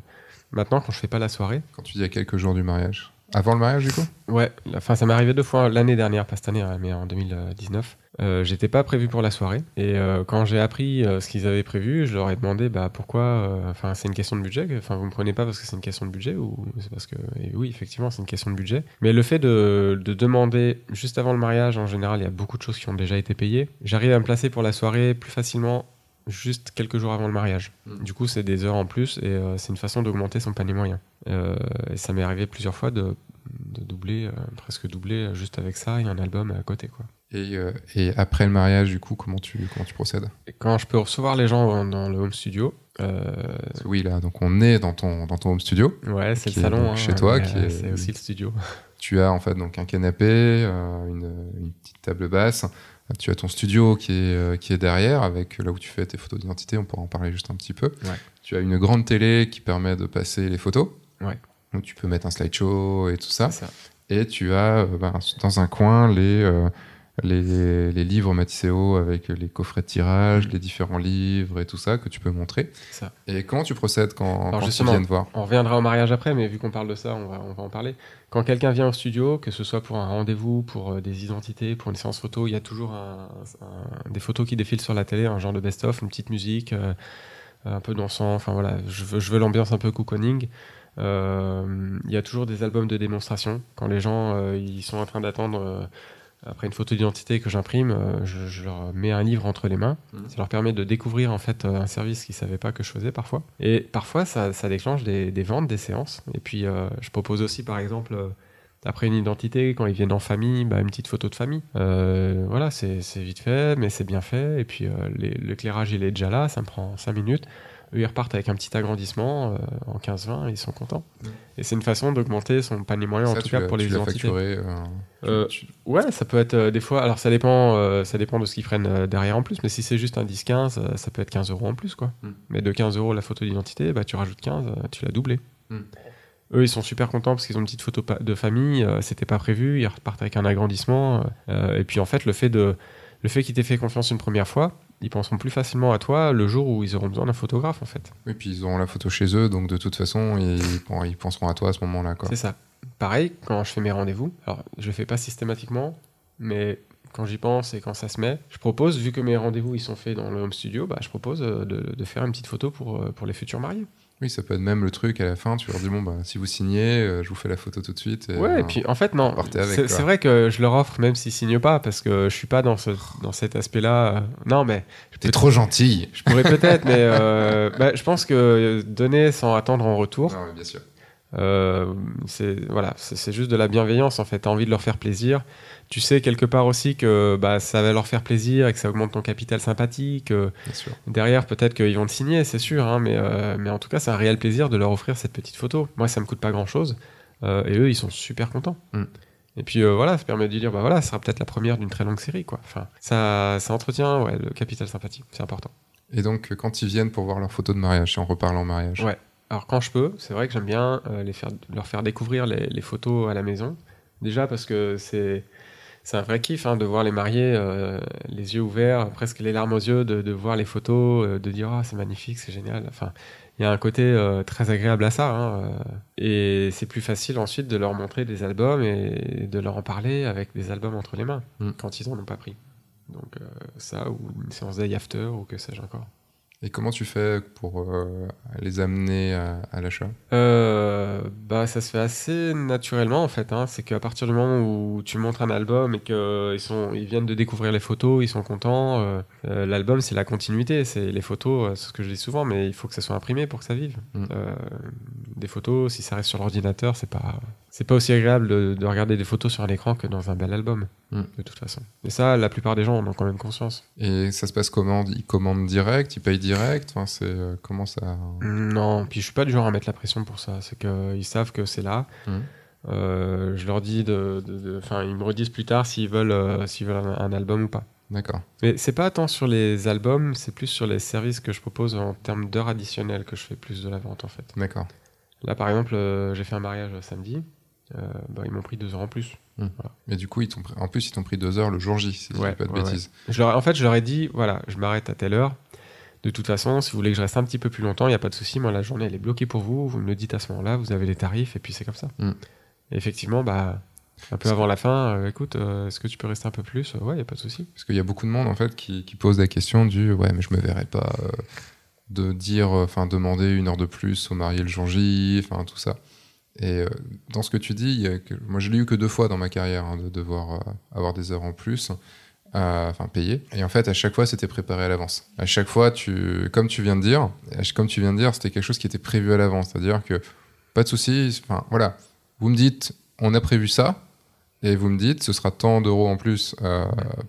maintenant quand je fais pas la soirée, Quand tu dis à quelques jours du mariage Avant le mariage, du coup? Ouais, enfin ça m'est arrivé deux fois l'année dernière, pas cette année, hein, mais en 2019. Euh, J'étais pas prévu pour la soirée et euh, quand j'ai appris euh, ce qu'ils avaient prévu, je leur ai demandé bah pourquoi. Enfin c'est une question de budget. Enfin vous me prenez pas parce que c'est une question de budget ou c'est parce que et oui effectivement c'est une question de budget. Mais le fait de, de demander juste avant le mariage, en général il y a beaucoup de choses qui ont déjà été payées. J'arrive à me placer pour la soirée plus facilement juste quelques jours avant le mariage. Mm. Du coup, c'est des heures en plus et c'est une façon d'augmenter son panier moyen. Et ça m'est arrivé plusieurs fois de, de doubler, presque doubler juste avec ça et un album à côté. Quoi. Et, euh, et après le mariage, du coup, comment tu, comment tu procèdes? Et quand je peux recevoir les gens dans- le home studio, euh, Oui, là, donc on est dans ton, dans ton home studio. ouais, c'est le est salon. donc hein, chez toi, qui euh, est- C'est aussi le studio. Tu as en fait donc un canapé, euh, une, une petite table basse. Tu as ton studio qui est, qui est derrière, avec là où tu fais tes photos d'identité. On pourra en parler juste un petit peu. Ouais. Tu as une grande télé qui permet de passer les photos. Ouais. Donc tu peux mettre un slideshow et tout ça. Ça. Et tu as ben, dans un coin les, les, les livres Matisseo avec les coffrets de tirage, les différents livres et tout ça que tu peux montrer. Ça. Et comment tu procèdes quand, quand tu viens te voir? On reviendra au mariage après, mais vu qu'on parle de ça, on va, on va en parler. Quand quelqu'un vient au studio, que ce soit pour un rendez-vous, pour euh, des identités, pour une séance photo, il y a toujours un- un- des photos qui défilent sur la télé, un genre de best-of, une petite musique, euh, un peu dansant. Enfin voilà, je veux, je veux l'ambiance un peu cocooning. Euh, Il y a toujours des albums de démonstration quand les gens euh, ils sont en train d'attendre. Après une photo d'identité que j'imprime, euh, je, je leur mets un livre entre les mains. Mhm. Ça leur permet de découvrir en fait euh, un service qu'ils savaient pas que je faisais parfois. Et parfois, ça, ça déclenche des, des ventes, des séances. Et puis, euh, je propose aussi, par exemple, après une identité, quand ils viennent en famille, bah, une petite photo de famille. Euh, voilà, c'est vite fait, mais c'est bien fait. Et puis, euh, l'éclairage, il est déjà là, ça me prend 5 minutes. Eux, ils repartent avec un petit agrandissement euh, en 15-20, ils sont contents. Mhm. Et c'est une façon d'augmenter son panier moyen, en tout cas pour les identités. facturé, euh, tu- Euh, tu- Ouais, ça peut être des fois. Alors ça dépend, ça dépend de ce qu'ils prennent derrière en plus. Mais si c'est juste un 10-15, euh, ça peut être 15 euros en plus, quoi. Mm. Mais de 15 euros la photo d'identité, bah tu rajoutes 15, euh, tu l'as doublé. Mm. Eux, ils sont super contents parce qu'ils ont une petite photo de famille. C'était pas prévu. Ils repartent avec un agrandissement. et puis en fait, le fait de, le fait qu'ils t'aient fait confiance une première fois, ils penseront plus facilement à toi le jour où ils auront besoin d'un photographe, en fait. Oui, puis ils auront la photo chez eux, donc de toute façon, ils, penseront à toi à ce moment-là. C'est ça. Pareil, quand je fais mes rendez-vous, alors je le fais pas systématiquement, mais quand j'y pense et quand ça se met, je propose, vu que mes rendez-vous ils sont faits dans le home studio, bah, je propose euh, de, de faire une petite photo pour, euh, pour les futurs mariés. Oui, ça peut être même le truc à la fin, tu leur dis, bon, bah, si vous signez, euh, je vous fais la photo tout de suite. et, ouais, euh, et puis en fait, non, c'est vrai que je leur offre même s'ils signent pas, parce que je suis pas dans, ce, dans cet aspect-là. euh, non, mais T'es trop gentil. je pourrais peut-être, mais euh, bah, je pense que donner sans attendre en retour, Non, mais bien sûr. Euh, c'est voilà, c'est juste de la bienveillance en fait. T'as envie de leur faire plaisir. Tu sais quelque part aussi que bah, ça va leur faire plaisir et que ça augmente ton capital sympathique. euh, derrière, peut-être qu'ils vont te signer, c'est sûr, hein, mais, euh, mais en tout cas, c'est un réel plaisir de leur offrir cette petite photo. Moi, ça me coûte pas grand chose et eux, ils sont super contents. Mm. Et puis euh, voilà, ça permet de dire bah voilà, ça sera peut-être la première d'une très longue série quoi. Enfin, ça, ça entretient ouais, le capital sympathique, c'est important. Et donc, euh, quand ils viennent pour voir leur photo de mariage, si on reparle en mariage. Ouais. Alors quand je peux, c'est vrai que j'aime bien euh, les faire, leur faire découvrir les, les photos à la maison. Déjà parce que c'est c'est un vrai kiff hein, de voir les mariés euh, les yeux ouverts, presque les larmes aux yeux, de, de voir les photos, euh, de dire ah c'est magnifique, c'est génial. Enfin, il y a un côté euh, très agréable à ça. hein, et c'est plus facile ensuite de leur montrer des albums et de leur en parler avec des albums entre les mains Mm. quand ils en ont pas pris. Donc ça ou une séance day after ou que sais-je encore. Et comment tu fais pour euh, les amener à, à l'achat? Euh, bah, ça se fait assez naturellement en fait. Hein. C'est qu'à partir du moment où tu montres un album et qu'ils sont, ils viennent de découvrir les photos, ils sont contents. euh, euh, L'album, c'est la continuité. C'est les photos, euh, c'est ce que je dis souvent, mais il faut que ça soit imprimé pour que ça vive. Mm. Euh, des photos, si ça reste sur l'ordinateur, c'est pas, c'est pas aussi agréable de, de regarder des photos sur un écran que dans un bel album, Mm. de toute façon. Et ça, la plupart des gens en ont quand même conscience. Et ça se passe comment? Ils commandent direct? Ils payent direct? Enfin, c'est, euh, Comment ça? Non, puis je suis pas du genre à mettre la pression pour ça. C'est qu'ils savent que c'est là. Mhm. Euh, je leur dis de, enfin, ils me redisent plus tard s'ils veulent, euh, s'ils veulent un, un album ou pas. D'accord. Mais c'est pas tant sur les albums, c'est plus sur les services que je propose en termes d'heures additionnelles que je fais plus de la vente en fait. D'accord. Là, par exemple, euh, j'ai fait un mariage samedi. Euh, bah, ils m'ont pris deux heures en plus. Mais du coup, ils t'ont pris- en plus, ils t'ont pris deux heures le jour J, si je Ouais, dis pas de ouais, bêtises. Je leur en fait, je leur ai dit, voilà, je m'arrête à telle heure. De toute façon, si vous voulez que je reste un petit peu plus longtemps, il n'y a pas de souci. Moi, la journée, elle est bloquée pour vous. Vous me le dites à ce moment-là, vous avez les tarifs, et puis c'est comme ça. Mm. Et effectivement, bah, un peu avant la fin, euh, écoute, euh, est-ce que tu peux rester un peu plus? Ouais, il n'y a pas de souci. Parce qu'il y a beaucoup de monde en fait qui, qui pose la question du ouais, mais je me verrais pas euh, de dire, enfin, demander une heure de plus au marié le jour J, enfin, tout ça. Et euh, dans ce que tu dis, moi je l'ai eu que deux fois dans ma carrière hein, de devoir euh, avoir des heures en plus, euh, enfin payer. Et en fait, à chaque fois, c'était préparé à l'avance. À chaque fois, tu, comme tu viens de dire, comme tu viens de dire, c'était quelque chose qui était prévu à l'avance. C'est-à-dire que pas de souci. Enfin, voilà, vous me dites, on a prévu ça, et vous me dites, ce sera tant d'euros en plus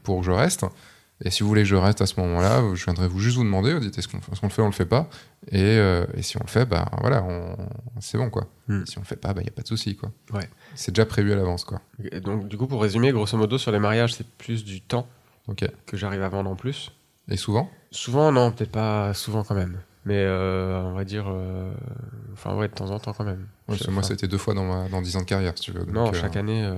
pour que je reste. Et si vous voulez que je reste à ce moment-là, je viendrai vous juste vous demander, vous dites est-ce qu'on le fait, on le fait pas? Et, euh, et si on le fait, bah voilà, c'est bon quoi. Mm. Et si on le fait pas, bah il y a pas de souci quoi. Ouais. C'est déjà prévu à l'avance quoi. Et donc, du coup, pour résumer, grosso modo, sur les mariages, c'est plus du temps que j'arrive à vendre en plus. Et souvent? Souvent, non, peut-être pas souvent quand même. Mais euh, on va dire, euh, enfin, ouais, de temps en temps quand même. Ouais, Moi, Enfin, ça a été deux fois dans, ma, dans 10 ans de carrière, si tu veux. Non, Donc, euh, chaque année,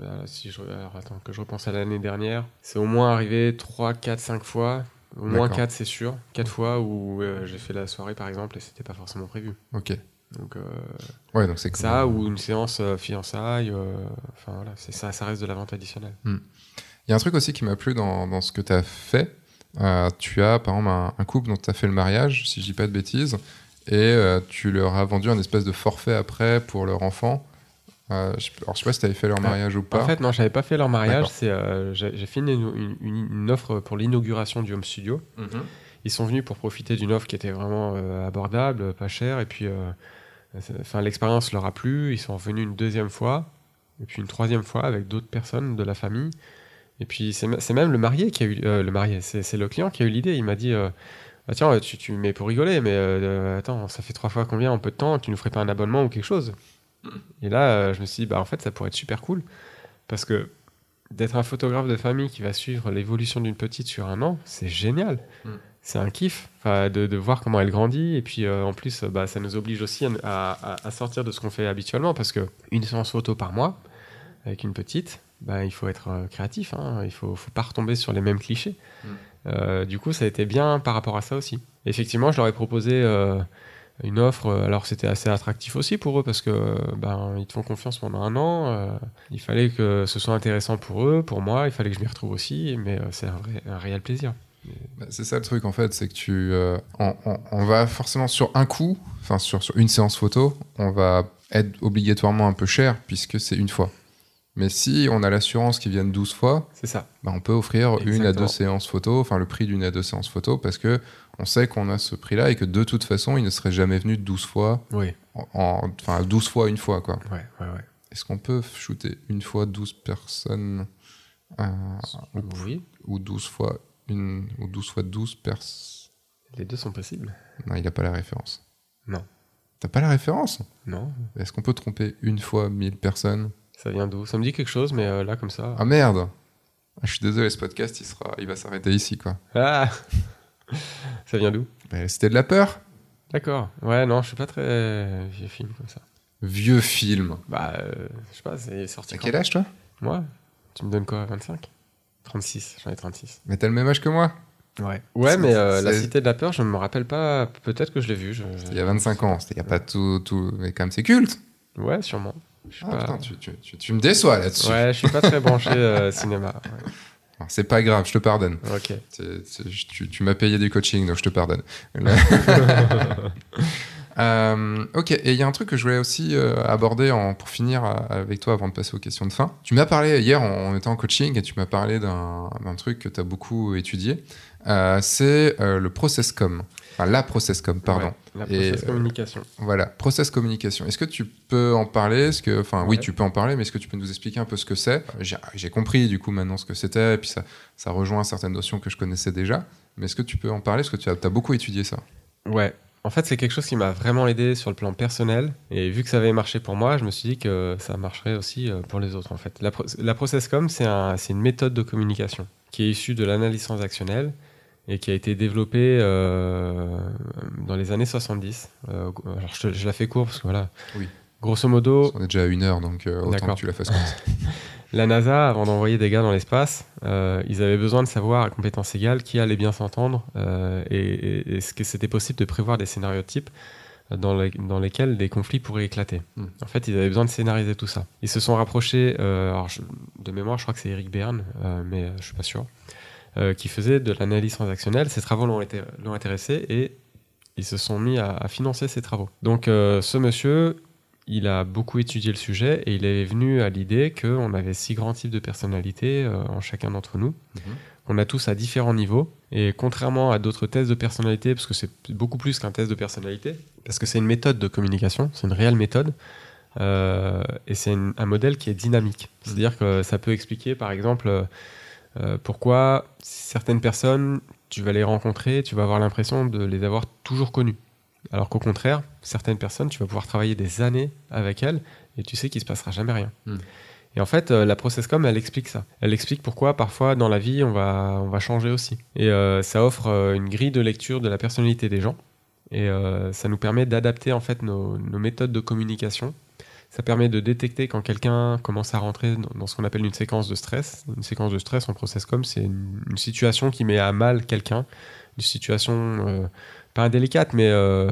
euh, si je, alors, attends, que je repense à l'année dernière, c'est au moins arrivé 3, 4, 5 fois. Au moins D'accord. 4, c'est sûr. 4 fois où euh, j'ai fait la soirée, par exemple, et c'était pas forcément prévu. Ok. Donc, euh, Ouais, donc c'est ça, ou une séance euh, fiançailles, euh, enfin voilà, c'est ça, ça reste de la vente additionnelle. Il y a un truc aussi qui m'a plu dans, dans ce que tu as fait. Tu as, par exemple, un, un couple dont tu as fait le mariage, si je dis pas de bêtises, et tu leur as vendu un espèce de forfait après pour leur enfant. Euh, je, alors, je sais pas si tu avais fait leur mariage ou pas. En fait, non, je n'avais pas fait leur mariage. C'est, euh, j'ai j'ai fait une, une- une- une offre pour l'inauguration du home studio. Mhm. Ils sont venus pour profiter d'une offre qui était vraiment euh, abordable, pas chère, et puis euh, enfin, l'expérience leur a plu. Ils sont revenus une deuxième fois, et puis une troisième fois avec d'autres personnes de la famille. Et puis c'est même le marié qui a eu euh, le marié, c'est c'est le client qui a eu l'idée. Il m'a dit euh, Ah, tiens, tu, tu mets pour rigoler, mais euh, attends, ça fait trois fois combien en peu de temps? Tu nous ferais pas un abonnement ou quelque chose? Et là, euh, je me suis dit bah en fait, ça pourrait être super cool parce que d'être un photographe de famille qui va suivre l'évolution d'une petite sur un an, c'est génial. Mm. C'est un kiff de, de voir comment elle grandit. Et puis euh, en plus, bah, ça nous oblige aussi à, à- à sortir de ce qu'on fait habituellement parce que une séance photo par mois avec une petite, bah, il faut être euh, créatif. hein. Il faut, faut pas retomber sur les mêmes clichés. Mm. Euh, du coup, ça a été bien par rapport à ça aussi. Effectivement, je leur ai proposé euh, une offre. euh, Alors, c'était assez attractif aussi pour eux parce que euh, ben, ils te font confiance pendant un an. euh, il fallait que ce soit intéressant pour eux, pour moi. Il fallait que je m'y retrouve aussi. Mais c'est un, vrai- un réel plaisir. Bah, c'est ça le truc en fait, c'est que tu, euh, on, on- on va forcément sur un coup, enfin sur, sur une séance photo, on va être obligatoirement un peu cher puisque c'est une fois. Mais si on a l'assurance qu'ils viennent 12 fois, C'est ça. bah, on peut offrir une à deux séances photo, enfin le prix d'une à deux séances photo parce que on sait qu'on a ce prix-là et que de toute façon, ils ne seraient jamais venus 12 fois, Oui. en- en- enfin 12 fois une fois quoi. Ouais, ouais, ouais. Est-ce qu'on peut shooter une fois 12 personnes euh, ou, Oui. ou 12 fois une ou 12 fois 12 personnes Les deux sont possibles. Non, il n'a pas la référence. Non. T'as pas la référence? Non. Est-ce qu'on peut tromper une fois 1000 personnes? Ça vient d'où? Ça me dit quelque chose, mais euh, là, comme ça. Ah merde Ah, Je suis désolé, ce podcast, il, sera, il va s'arrêter ici, quoi. Ah Ça vient d'où? Bah, C'était de la peur D'accord. Ouais, non, je suis pas très vieux film comme ça. Vieux film. Bah, euh, je sais pas, c'est sorti quand quel âge, toi? Moi? Tu me donnes quoi 25 36, j'en ai 36. Mais t'as le même âge que moi? Ouais. Ouais, mais euh, la cité de la peur, je ne me rappelle pas. Peut-être que je l'ai vu. Je... Il y a 25 ans, c'était il y a pas tout, tout... Mais quand même, c'est culte Ouais, sûrement. Ah, pas... putain, tu, tu- tu- tu me déçois là-dessus. Ouais, je suis pas très branché euh, cinéma. Ouais. C'est pas grave, je te pardonne. Ok. C'est- c'est- je- tu tu m'as payé du coaching, donc je te pardonne. Euh, ok, et il y a un truc que je voulais aussi euh, aborder en- pour finir euh, avec toi avant de passer aux questions de fin. Tu m'as parlé hier, on, on était en coaching, et tu m'as parlé d'un truc que tu as beaucoup étudié. Euh, c'est le process com. Enfin, la process com, pardon. Ouais, la Et, process euh, communication. Voilà, process communication. Est-ce que tu peux en parler? Est-ce que, enfin, oui, tu peux en parler, mais est-ce que tu peux nous expliquer un peu ce que c'est? J'ai compris du coup maintenant ce que c'était, et puis ça, ça rejoint certaines notions que je connaissais déjà. Mais est-ce que tu peux en parler? Parce que tu as, as beaucoup étudié ça. Ouais. En fait, c'est quelque chose qui m'a vraiment aidé sur le plan personnel. Et vu que ça avait marché pour moi, je me suis dit que ça marcherait aussi euh, pour les autres. En fait, la, pro- la processcom, c'est un, c'est une méthode de communication qui est issue de l'analyse transactionnelle et qui a été développée euh, dans les années 70. Euh, alors, je, la fais court parce que voilà. Oui. Grosso modo, On est déjà à une heure, donc euh, autant que tu la fasses. La NASA, avant d'envoyer des gars dans l'espace, euh, ils avaient besoin de savoir à compétence égale qui allait bien s'entendre euh, et, et- est-ce que c'était possible de prévoir des scénarios types dans, les- dans lesquels des conflits pourraient éclater. Hmm. En fait, ils avaient besoin de scénariser tout ça. Ils se sont rapprochés, alors je- de mémoire, je crois que c'est Eric Berne, mais je suis pas sûr, euh, qui faisait de l'analyse transactionnelle. Ces travaux l'ont intéressé et ils se sont mis à, à financer ces travaux. Donc, euh, ce monsieur, il a beaucoup étudié le sujet et il est venu à l'idée qu'on avait six grands types de personnalités euh, en chacun d'entre nous. On a tous à différents niveaux. Et contrairement à d'autres tests de personnalité, parce que c'est beaucoup plus qu'un test de personnalité, parce que c'est une méthode de communication, c'est une réelle méthode, euh, et c'est un modèle qui est dynamique. C'est-à-dire que ça peut expliquer, par exemple, euh, pourquoi certaines personnes, tu vas les rencontrer, tu vas avoir l'impression de les avoir toujours connues. Alors qu'au contraire, certaines personnes, tu vas pouvoir travailler des années avec elles et tu sais qu'il se passera jamais rien. Hmm. Et en fait, euh, la processcom, elle explique ça. Elle explique pourquoi parfois dans la vie, on va, on va changer aussi. Et euh, ça offre euh, une grille de lecture de la personnalité des gens. Et ça nous permet d'adapter en fait nos, nos méthodes de communication. Ça permet de détecter quand quelqu'un commence à rentrer dans, ce qu'on appelle une séquence de stress. Une séquence de stress en processcom, c'est une, une situation qui met à mal quelqu'un, une situation euh, pas indélicate, mais euh,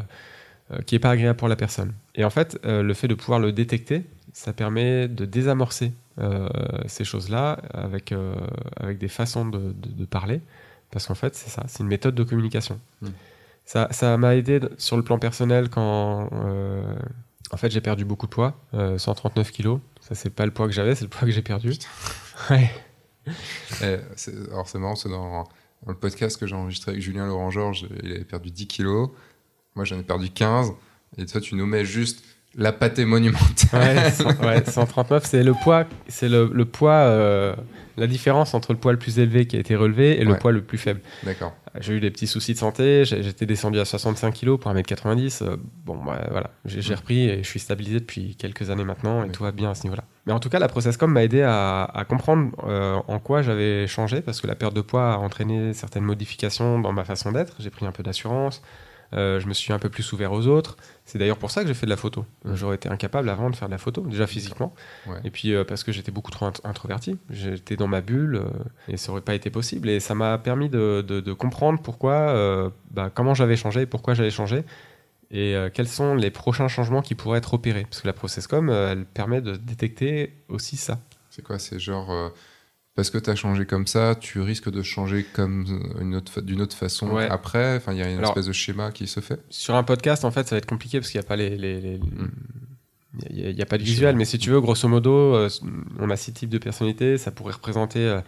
euh, qui est pas agréable pour la personne. Et en fait, euh, le fait de pouvoir le détecter, ça permet de désamorcer ces choses-là avec, avec des façons de, de- de parler. Parce qu'en fait, c'est ça, c'est une méthode de communication. Mm. Ça ça m'a aidé sur le plan personnel quand, euh, En fait, j'ai perdu beaucoup de poids, 139 kilos. Ça, c'est pas le poids que j'avais, c'est le poids que j'ai perdu. Ouais. Eh, alors, c'est marrant, c'est dans, le podcast que j'ai enregistré avec Julien Laurent Georges, il avait perdu 10 kilos. Moi, j'en ai perdu 15. Et toi, tu nous mets juste la pâtée monumentale. Ouais, 139, c'est le poids, c'est le, le, poids, euh, la différence entre le poids le plus élevé qui a été relevé et le poids le plus faible. D'accord. J'ai eu des petits soucis de santé, j'étais descendu à 65 kg pour 1m90. Euh, bon, bah, voilà, j'ai repris et je suis stabilisé depuis quelques années maintenant et tout va bien à ce niveau-là. Mais en tout cas, la ProcessCom m'a aidé à, à comprendre euh, en quoi j'avais changé parce que la perte de poids a entraîné certaines modifications dans ma façon d'être. J'ai pris un peu d'assurance. Euh, je me suis un peu plus ouvert aux autres. C'est d'ailleurs pour ça que j'ai fait de la photo. Euh, j'aurais été incapable avant de faire de la photo, déjà physiquement. Et puis euh, parce que j'étais beaucoup trop introverti. J'étais dans ma bulle et ça aurait pas été possible. Et ça m'a permis de, comprendre pourquoi, bah, comment j'avais changé, pourquoi j'avais changé et quels sont les prochains changements qui pourraient être opérés. Parce que la ProcessCom, elle permet de détecter aussi ça. C'est quoi C'est genre parce que tu as changé comme ça, tu risques de changer comme d'une autre, autre, façon après. Enfin, il y a une espèce de schéma qui se fait. Sur un podcast, en fait, ça va être compliqué parce qu'il n'y a pas les, les, hmm. Il n'y a, pas de visuel, mais si tu veux, grosso modo, euh, on a six types de personnalités. Ça pourrait représenter euh,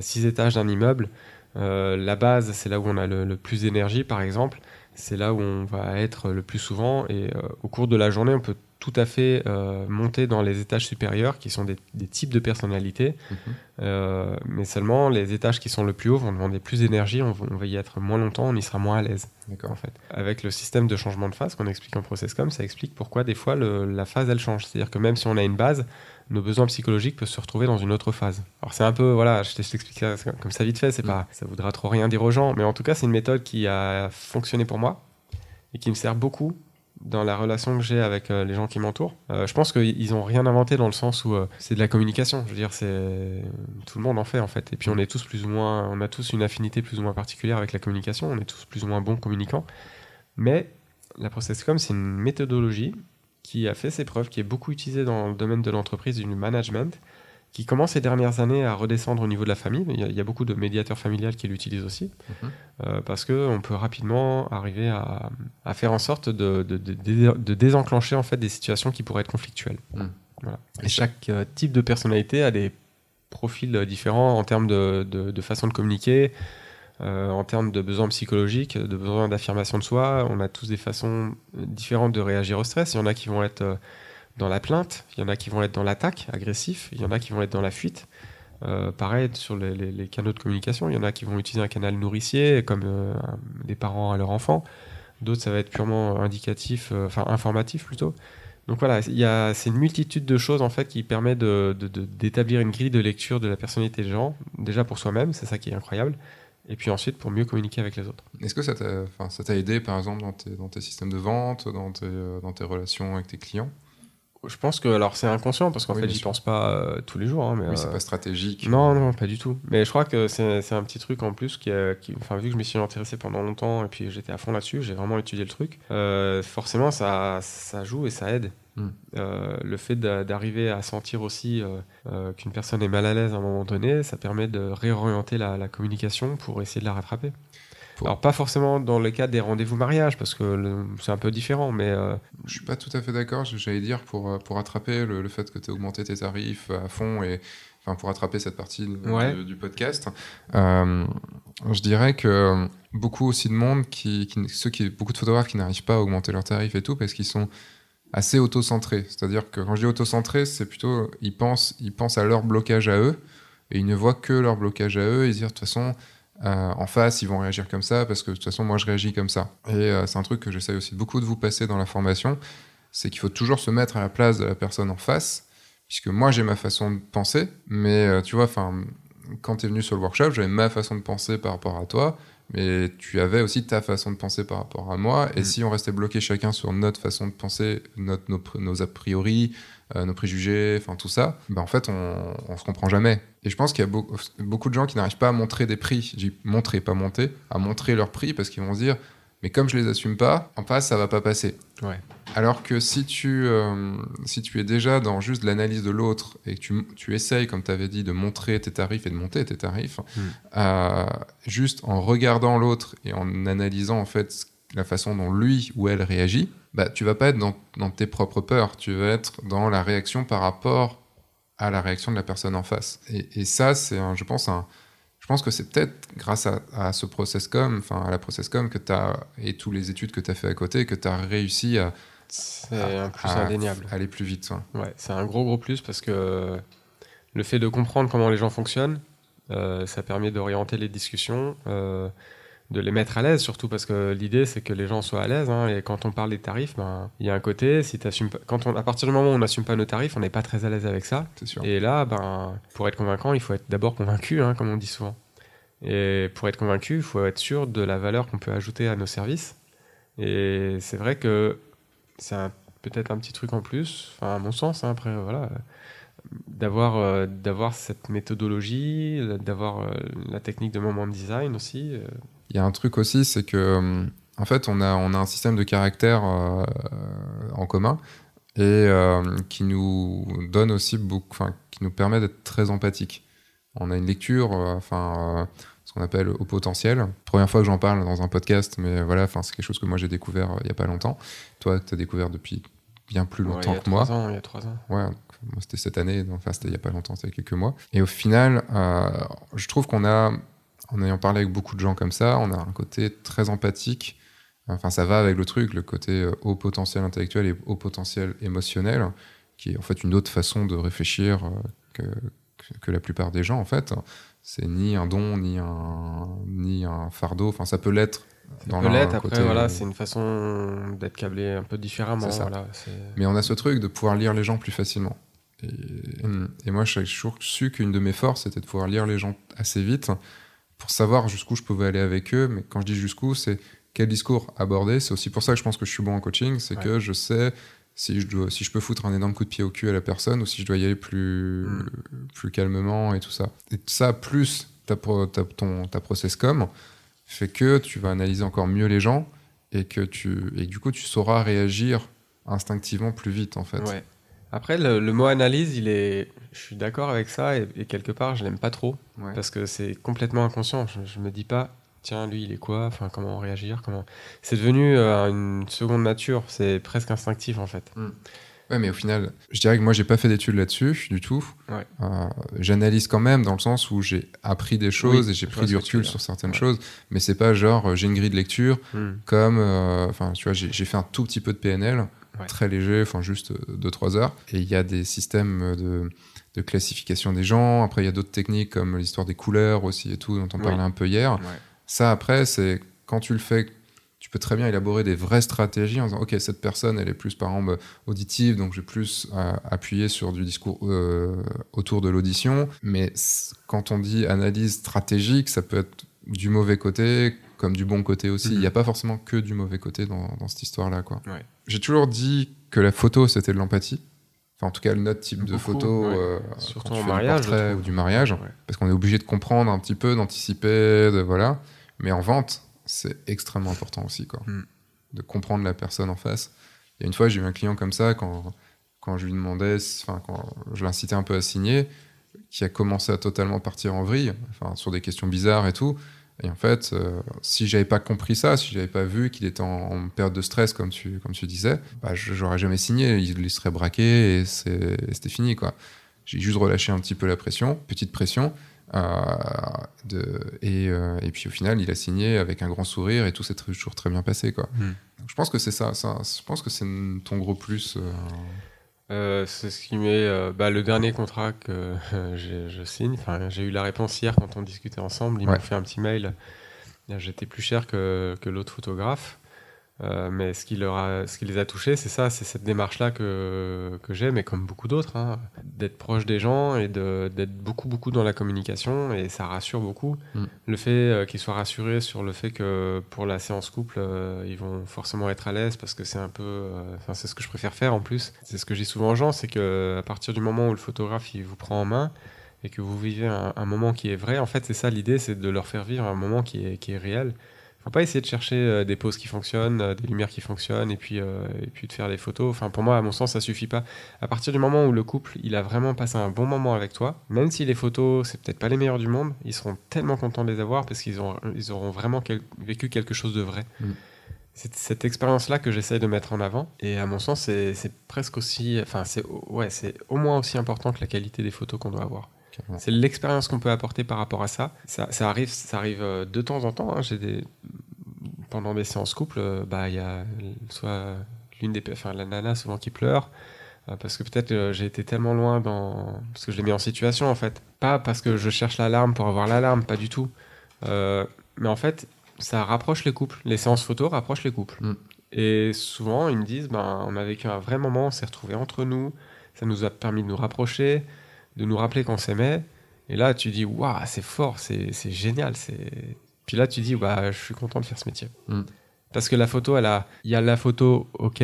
six étages d'un immeuble. Euh, la base, c'est là où on a le, le plus d'énergie, par exemple. C'est là où on va être le plus souvent. Et au cours de la journée, on peut tout à fait euh, monter dans les étages supérieurs, qui sont des, types de personnalités. Mhm. Euh, mais seulement les étages qui sont le plus haut vont demander plus d'énergie, on, va y être moins longtemps, on y sera moins à l'aise. En fait. Avec le système de changement de phase qu'on explique en ProcessCom, ça explique pourquoi des fois la phase elle change. C'est-à-dire que même si on a une base, nos besoins psychologiques peuvent se retrouver dans une autre phase. Alors c'est un peu, voilà, je t'explique comme ça vite fait, c'est mm. pas, ça voudra trop rien dire aux gens, mais en tout cas c'est une méthode qui a fonctionné pour moi et qui me sert beaucoup dans la relation que j'ai avec euh, les gens qui m'entourent. Euh, je pense qu'ils n'ont rien inventé dans le sens où euh, c'est de la communication. Je veux dire, c'est tout le monde en fait en fait. Et puis on est tous plus ou moins, on a tous une affinité plus ou moins particulière avec la communication. On est tous plus ou moins bons communicants. Mais la ProcessCom, c'est une méthodologie qui a fait ses preuves, qui est beaucoup utilisée dans le domaine de l'entreprise du management qui commence ces dernières années à redescendre au niveau de la famille. Il y a, beaucoup de médiateurs familiales qui l'utilisent aussi, mhm. euh, parce qu'on peut rapidement arriver à, faire en sorte de, de, désenclencher en fait des situations qui pourraient être conflictuelles. Mhm. Et chaque euh, type de personnalité a des profils différents en termes de, façon de communiquer, euh, en termes de besoins psychologiques, de besoins d'affirmation de soi. On a tous des façons différentes de réagir au stress. Il y en a qui vont être dans la plainte, il y en a qui vont être dans l'attaque, agressif, il y en a qui vont être dans la fuite. Euh, pareil sur les, canaux de communication, il y en a qui vont utiliser un canal nourricier comme euh, des parents à leur enfant, d'autres ça va être purement indicatif, euh, enfin informatif plutôt. Donc voilà, c'est une multitude de choses en fait qui permet d'établir de, une grille de lecture de la personnalité des gens, déjà pour soi-même, c'est ça qui est incroyable, et puis ensuite pour mieux communiquer avec les autres. Est-ce que ça t'a aidé par exemple dans tes, dans tes, systèmes de vente, dans tes, dans tes relations avec tes clients? Je pense que alors c'est inconscient parce qu'en fait j'y pense pas euh, tous les jours. Hein, mais oui, c'est euh, pas stratégique. Non, non, pas du tout. Mais je crois que c'est un petit truc en plus qui, qui, enfin vu que je m'y suis intéressé pendant longtemps et puis j'étais à fond là-dessus, j'ai vraiment étudié le truc. Euh, forcément, ça, ça joue et ça aide. Hmm. le fait d'arriver à sentir aussi qu'une personne est mal à l'aise à un moment donné, ça permet de réorienter la, la communication pour essayer de la rattraper. Alors pas forcément dans le cas des rendez-vous mariage parce que c'est un peu différent, mais euh... je suis pas tout à fait d'accord. J'allais dire pour euh, pour attraper le, fait que tu as augmenté tes tarifs à fond et enfin pour attraper cette partie du podcast, euh, je dirais que beaucoup aussi de monde qui, ceux qui beaucoup de photographes qui n'arrivent pas à augmenter leurs tarifs et tout parce qu'ils sont assez auto-centrés. C'est-à-dire que quand je dis auto-centré, c'est plutôt ils pensent ils pensent à leur blocage à eux et ils ne voient que leur blocage à eux ils disent de toute façon euh, en face, ils vont réagir comme ça parce que de toute façon, moi, je réagis comme ça. Et euh, c'est un truc que j'essaye aussi beaucoup de vous passer dans la formation, c'est qu'il faut toujours se mettre à la place de la personne en face, puisque moi, j'ai ma façon de penser, mais euh, tu vois, quand tu es venu sur le workshop, j'avais ma façon de penser par rapport à toi, mais tu avais aussi ta façon de penser par rapport à moi. Et mm. si on restait bloqué chacun sur notre façon de penser, notre, nos, a priori, nos préjugés, enfin tout ça, ben en fait, on, on se comprend jamais. Et je pense qu'il y a beaucoup de gens qui n'arrivent pas à montrer des prix, j'ai montré, pas monter, à montrer leurs prix parce qu'ils vont se dire, mais comme je les assume pas, en face, ça va pas passer. Ouais. Alors que si tu, euh, si tu es déjà dans juste l'analyse de l'autre et que tu, tu essayes, comme tu avais dit, de montrer tes tarifs et de monter tes tarifs, hmm. euh, juste en regardant l'autre et en analysant en fait la façon dont lui ou elle réagit, bah, tu vas pas être dans, dans tes propres peurs, tu vas être dans la réaction par rapport à la réaction de la personne en face. Et, et ça, c'est, je pense, un, pense que c'est peut-être grâce à, à ce process-com, enfin à la process-com que tu as, et toutes les études que tu as fait à côté, que tu as réussi à, C'est à- un plus à indéniable. aller plus vite. ouais. Ouais, c'est un gros gros plus parce que le fait de comprendre comment les gens fonctionnent, euh, ça permet d'orienter les discussions, euh, de les mettre à l'aise surtout parce que l'idée c'est que les gens soient à l'aise. hein, et quand on parle des tarifs, ben, il y a un côté, si t'assumes pas- quand on, à partir du moment où on n'assume pas nos tarifs, on n'est pas très à l'aise avec ça. Sûr. Et là, ben, pour être convaincant, il faut être d'abord convaincu, hein, comme on dit souvent. Et pour être convaincu, il faut être sûr de la valeur qu'on peut ajouter à nos services. Et c'est vrai que c'est peut-être un petit truc en plus, enfin à mon sens, hein, après voilà, euh, d'avoir euh, d'avoir cette méthodologie, d'avoir euh, la technique de moment de design aussi. euh, Il y a un truc aussi, c'est que hum, en fait, on a, on a un système de caractères euh, en commun et euh, qui nous donne aussi beaucoup, enfin, qui nous permet d'être très empathique. On a une lecture, euh, enfin, euh, ce qu'on appelle au potentiel. Première fois que j'en parle dans un podcast, mais voilà, enfin, c'est quelque chose que moi j'ai découvert euh, il y a pas longtemps. Toi, tu as découvert depuis bien plus longtemps il y a que moi. trois ans, il y a trois ans. Ouais, moi c'était cette année, donc, enfin c'était il y a pas longtemps, c'était quelques mois. Et au final, euh, je trouve qu'on a, en ayant parlé avec beaucoup de gens comme ça, on a un côté très empathique. Enfin, ça va avec le truc, le côté euh, haut potentiel intellectuel et haut potentiel émotionnel, qui est en fait une autre façon de réfléchir euh, que, que, la plupart des gens en fait. C'est ni un don, ni un, ni un fardeau. Enfin, ça peut l'être. dans peut l'être, après côté- voilà, c'est une façon d'être câblé un peu différemment. C'est ça. Voilà, Mais on a ce truc de pouvoir lire les gens plus facilement. Et, et moi, j'ai toujours su qu'une de mes forces, c'était de pouvoir lire les gens assez vite pour savoir jusqu'où je pouvais aller avec eux. Mais quand je dis jusqu'où, c'est quel discours aborder. C'est aussi pour ça que je pense que je suis bon en coaching, c'est Ouais. que je sais si je, dois, si je peux foutre un énorme coup de pied au cul à la personne ou si je dois y aller plus, Mm. plus calmement et tout ça. Et ça, plus ta, pro- ta, ton, ta process com, fait que tu vas analyser encore mieux les gens et que, tu, et du coup, tu sauras réagir instinctivement plus vite, en fait. Ouais. Après, le, le mot analyse, il est, je suis d'accord avec ça et, et quelque part, je l'aime pas trop Ouais. parce que c'est complètement inconscient. Je, je me dis pas, tiens, lui, il est quoi? Enfin, comment réagir? Comment? C'est devenu euh, une seconde nature. C'est presque instinctif en fait. Ouais, mais au final, je dirais que moi, j'ai pas fait d'études là-dessus du tout. Ouais. Euh, J'analyse quand même dans le sens où j'ai appris des choses Oui, et j'ai pris du recul sur certaines Ouais. choses, mais c'est pas genre euh, j'ai une grille de lecture Hmm. comme, euh, enfin, tu vois, j'ai fait un tout petit peu de PNL, Ouais. très léger, enfin juste 2-3 heures, et il y a des systèmes de, de classification des gens. Après, il y a d'autres techniques comme l'histoire des couleurs aussi et tout dont on parlait un peu hier. Ouais. Ça, après, c'est quand tu le fais, tu peux très bien élaborer des vraies stratégies en disant, OK, cette personne, elle est plus, par exemple, auditive, donc je vais plus euh, appuyer sur du discours euh, autour de l'audition. Mais quand on dit analyse stratégique, ça peut être du mauvais côté comme du bon côté aussi. Il Mhm. n'y a pas forcément que du mauvais côté dans, dans cette histoire-là. quoi. Ouais. J'ai toujours dit que la photo, c'était de l'empathie. Enfin, en tout cas, notre type de photo, ouais. euh, Surtout en mariage, portrait ou du mariage, Ouais. parce qu'on est obligé de comprendre un petit peu, d'anticiper, de voilà. Mais en vente, c'est extrêmement important aussi, quoi, Mm. de comprendre la personne en face. Il y a une fois, j'ai eu un client comme ça quand quand je lui demandais, enfin quand je l'incitais un peu à signer, qui a commencé à totalement partir en vrille, enfin sur des questions bizarres et tout. Et en fait, euh, si j'avais pas compris ça, si j'avais pas vu qu'il était en, en période de stress, comme tu, comme tu disais, bah, je- j'aurais jamais signé. Il, il serait braqué et c'était fini, quoi. J'ai juste relâché un petit peu la pression, petite pression. euh, de, et, euh, et puis au final, il a signé avec un grand sourire et tout s'est toujours très bien passé, quoi. Mm. Donc, je pense que c'est ça, ça. Je pense que c'est ton gros plus. Euh, c'est ce qui met euh, bah, le dernier contrat que euh, je signe. Enfin, j'ai eu la réponse hier quand on discutait ensemble. Ils Ouais. m'ont fait un petit mail. J'étais plus cher que, que l'autre photographe. Euh, mais ce qui, leur a, ce qui les a touchés, c'est ça, c'est cette démarche-là que, que j'ai, mais comme beaucoup d'autres, hein, d'être proche des gens et d'être beaucoup, beaucoup dans la communication, et ça rassure beaucoup. Mm. Le fait euh, qu'ils soient rassurés sur le fait que pour la séance couple, euh, ils vont forcément être à l'aise, parce que c'est un peu... euh, c'est ce que je préfère faire en plus. C'est ce que dis souvent aux gens, c'est que à partir du moment où le photographe il vous prend en main, et que vous vivez un, un moment qui est vrai, en fait, c'est ça l'idée, c'est de leur faire vivre un moment qui est, qui est réel. Faut pas essayer de chercher euh, des poses qui fonctionnent, euh, des lumières qui fonctionnent, et puis, euh, et puis de faire les photos. Enfin, pour moi, à mon sens, ça suffit pas. À partir du moment où le couple, il a vraiment passé un bon moment avec toi, même si les photos, c'est peut-être pas les meilleures du monde, ils seront tellement contents de les avoir parce qu'ils ont, ils auront vraiment quel- vécu quelque chose de vrai. Mm. c'est cette expérience-là que j'essaye de mettre en avant. Et à mon sens, c'est presque aussi, enfin, c'est ouais, c'est au moins aussi important que la qualité des photos qu'on doit avoir. Carrément. C'est l'expérience qu'on peut apporter par rapport à ça. Ça, ça arrive, ça arrive euh, de temps en temps. hein. J'ai des pendant des séances couple, euh, bah il y a soit l'une des, enfin la nana souvent qui pleure euh, parce que peut-être euh, j'ai été tellement loin dans parce que je l'ai mis en situation en fait. Pas parce que je cherche l'alarme pour avoir l'alarme, pas du tout. Euh, mais en fait, ça rapproche les couples. Les séances photo rapprochent les couples. Mm. Et souvent, ils me disent, ben, on a vécu un vrai moment, on s'est retrouvés entre nous, ça nous a permis de nous rapprocher, de nous rappeler qu'on s'aimait. Et là, tu dis, waouh, c'est fort, c'est c'est génial. c'est Puis là, tu dis, bah, je suis content de faire ce métier. Mm. Parce que la photo, elle a, il y a la photo, ok,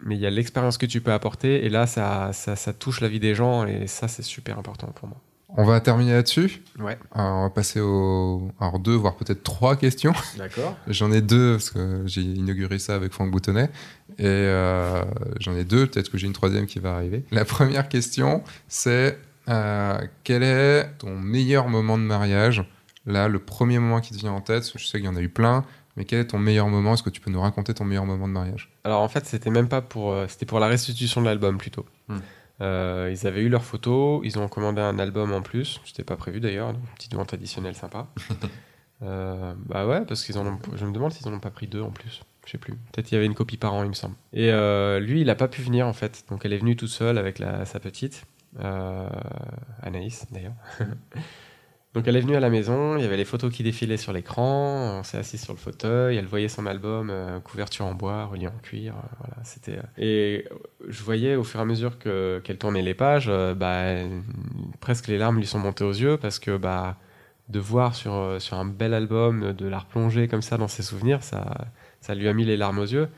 mais il y a l'expérience que tu peux apporter. Et là, ça, ça, ça touche la vie des gens, et ça, c'est super important pour moi. On va terminer là-dessus? Ouais, Alors, on va passer aux alors deux, voire peut-être trois questions. d'accord. J'en ai deux parce que j'ai inauguré ça avec Franck Boutonnet. Et euh, j'en ai deux, peut-être que j'ai une troisième qui va arriver. La première question, c'est euh, quel est ton meilleur moment de mariage? Là, le premier moment qui te vient en tête, je sais qu'il y en a eu plein, mais quel est ton meilleur moment? Est-ce que tu peux nous raconter ton meilleur moment de mariage? Alors en fait, c'était même pas pour, euh, c'était pour la restitution de l'album plutôt. Hmm. Euh, ils avaient eu leurs photos, ils ont commandé un album en plus. C'était pas prévu d'ailleurs, une petite vente additionnelle sympa. Bah ouais, parce qu'ils en ont. Je me demande s'ils en ont pas pris deux en plus. Je sais plus. Peut-être il y avait une copie par an, il me semble. Et euh, lui, il a pas pu venir en fait. Donc elle est venue toute seule avec la, sa petite, euh, Anaïs d'ailleurs. Donc elle est venue à la maison, il y avait les photos qui défilaient sur l'écran, on s'est assis sur le fauteuil, elle voyait son album, euh, couverture en bois, relié en cuir, euh, voilà, c'était... Et je voyais au fur et à mesure que qu'elle tournait les pages, bah, presque les larmes lui sont montées aux yeux parce que bah, de voir sur, sur un bel album, de la replonger comme ça dans ses souvenirs, ça, ça lui a mis les larmes aux yeux.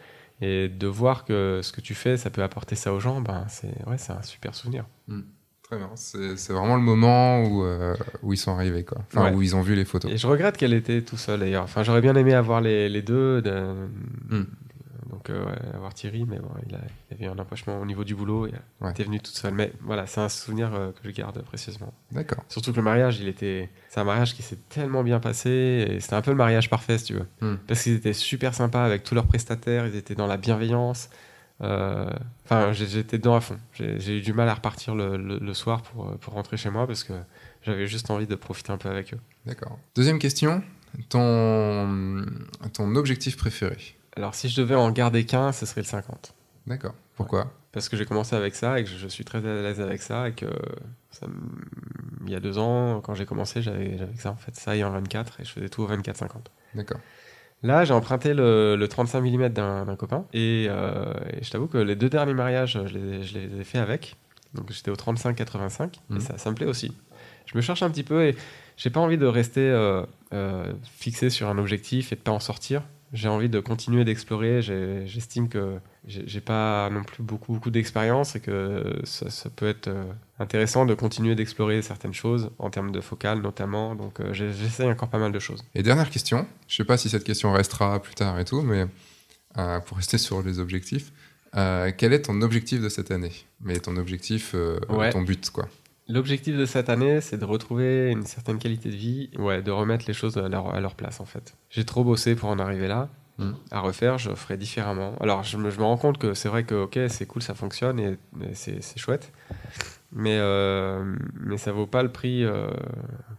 Et de voir que ce que tu fais, ça peut apporter ça aux gens, ben, c'est ouais, c'est un super souvenir. Très bien, c'est vraiment le moment où, euh, où ils sont arrivés, quoi. Enfin, Ouais. où ils ont vu les photos. Et je regrette qu'elle était tout seule d'ailleurs. Enfin, j'aurais bien aimé avoir les, les deux. de- Hmm. Donc, euh, ouais, avoir Thierry, mais bon, il, a, il avait un empêchement au niveau du boulot. Il Ouais. était venu toute seule. Mais voilà, c'est un souvenir euh, que je garde précieusement. D'accord. Surtout que le mariage, il était. C'est un mariage qui s'est tellement bien passé. Et c'était un peu le mariage parfait, si tu veux. Hmm. Parce qu'ils étaient super sympas avec tous leurs prestataires. Ils étaient dans la bienveillance. Euh, Enfin, j'étais dedans à fond. J'ai eu du mal à repartir le, le- le soir pour, euh, pour rentrer chez moi parce que j'avais juste envie de profiter un peu avec eux. D'accord. Deuxième question, ton, ton objectif préféré? Alors, si je devais en garder qu'un, ce serait le 50. D'accord. Pourquoi? Parce que j'ai commencé avec ça et que je, suis très à l'aise avec ça et que ça il y a deux ans, quand j'ai commencé, j'avais ça en fait, ça et un 24 et je faisais tout au 24-50. D'accord. Là, j'ai emprunté le, le 35 mm d'un copain et, euh, et je t'avoue que les deux derniers mariages, je les, je les ai fait avec. Donc j'étais au 35-85 Mhm. et ça, ça me plaît aussi. Je me cherche un petit peu et j'ai pas envie de rester euh, euh, fixé sur un objectif et de pas en sortir. J'ai envie de continuer d'explorer. J'estime que j'ai pas non plus beaucoup, beaucoup d'expérience et que ça, ça peut être euh, intéressant de continuer d'explorer certaines choses en termes de focale notamment. Donc euh, j'essaye encore pas mal de choses. Et dernière question, je sais pas si cette question restera plus tard et tout, mais euh, pour rester sur les objectifs, euh, quel est ton objectif de cette année? Mais ton objectif, euh, Ouais. ton but, quoi. L'objectif de cette année, c'est de retrouver une certaine qualité de vie, ouais, de remettre les choses à leur, à leur place en fait. J'ai trop bossé pour en arriver là. Mm. À refaire, je ferai différemment. Alors, je me, je me rends compte que c'est vrai que ok, c'est cool, ça fonctionne et, et c'est chouette, mais euh, mais ça vaut pas le prix euh,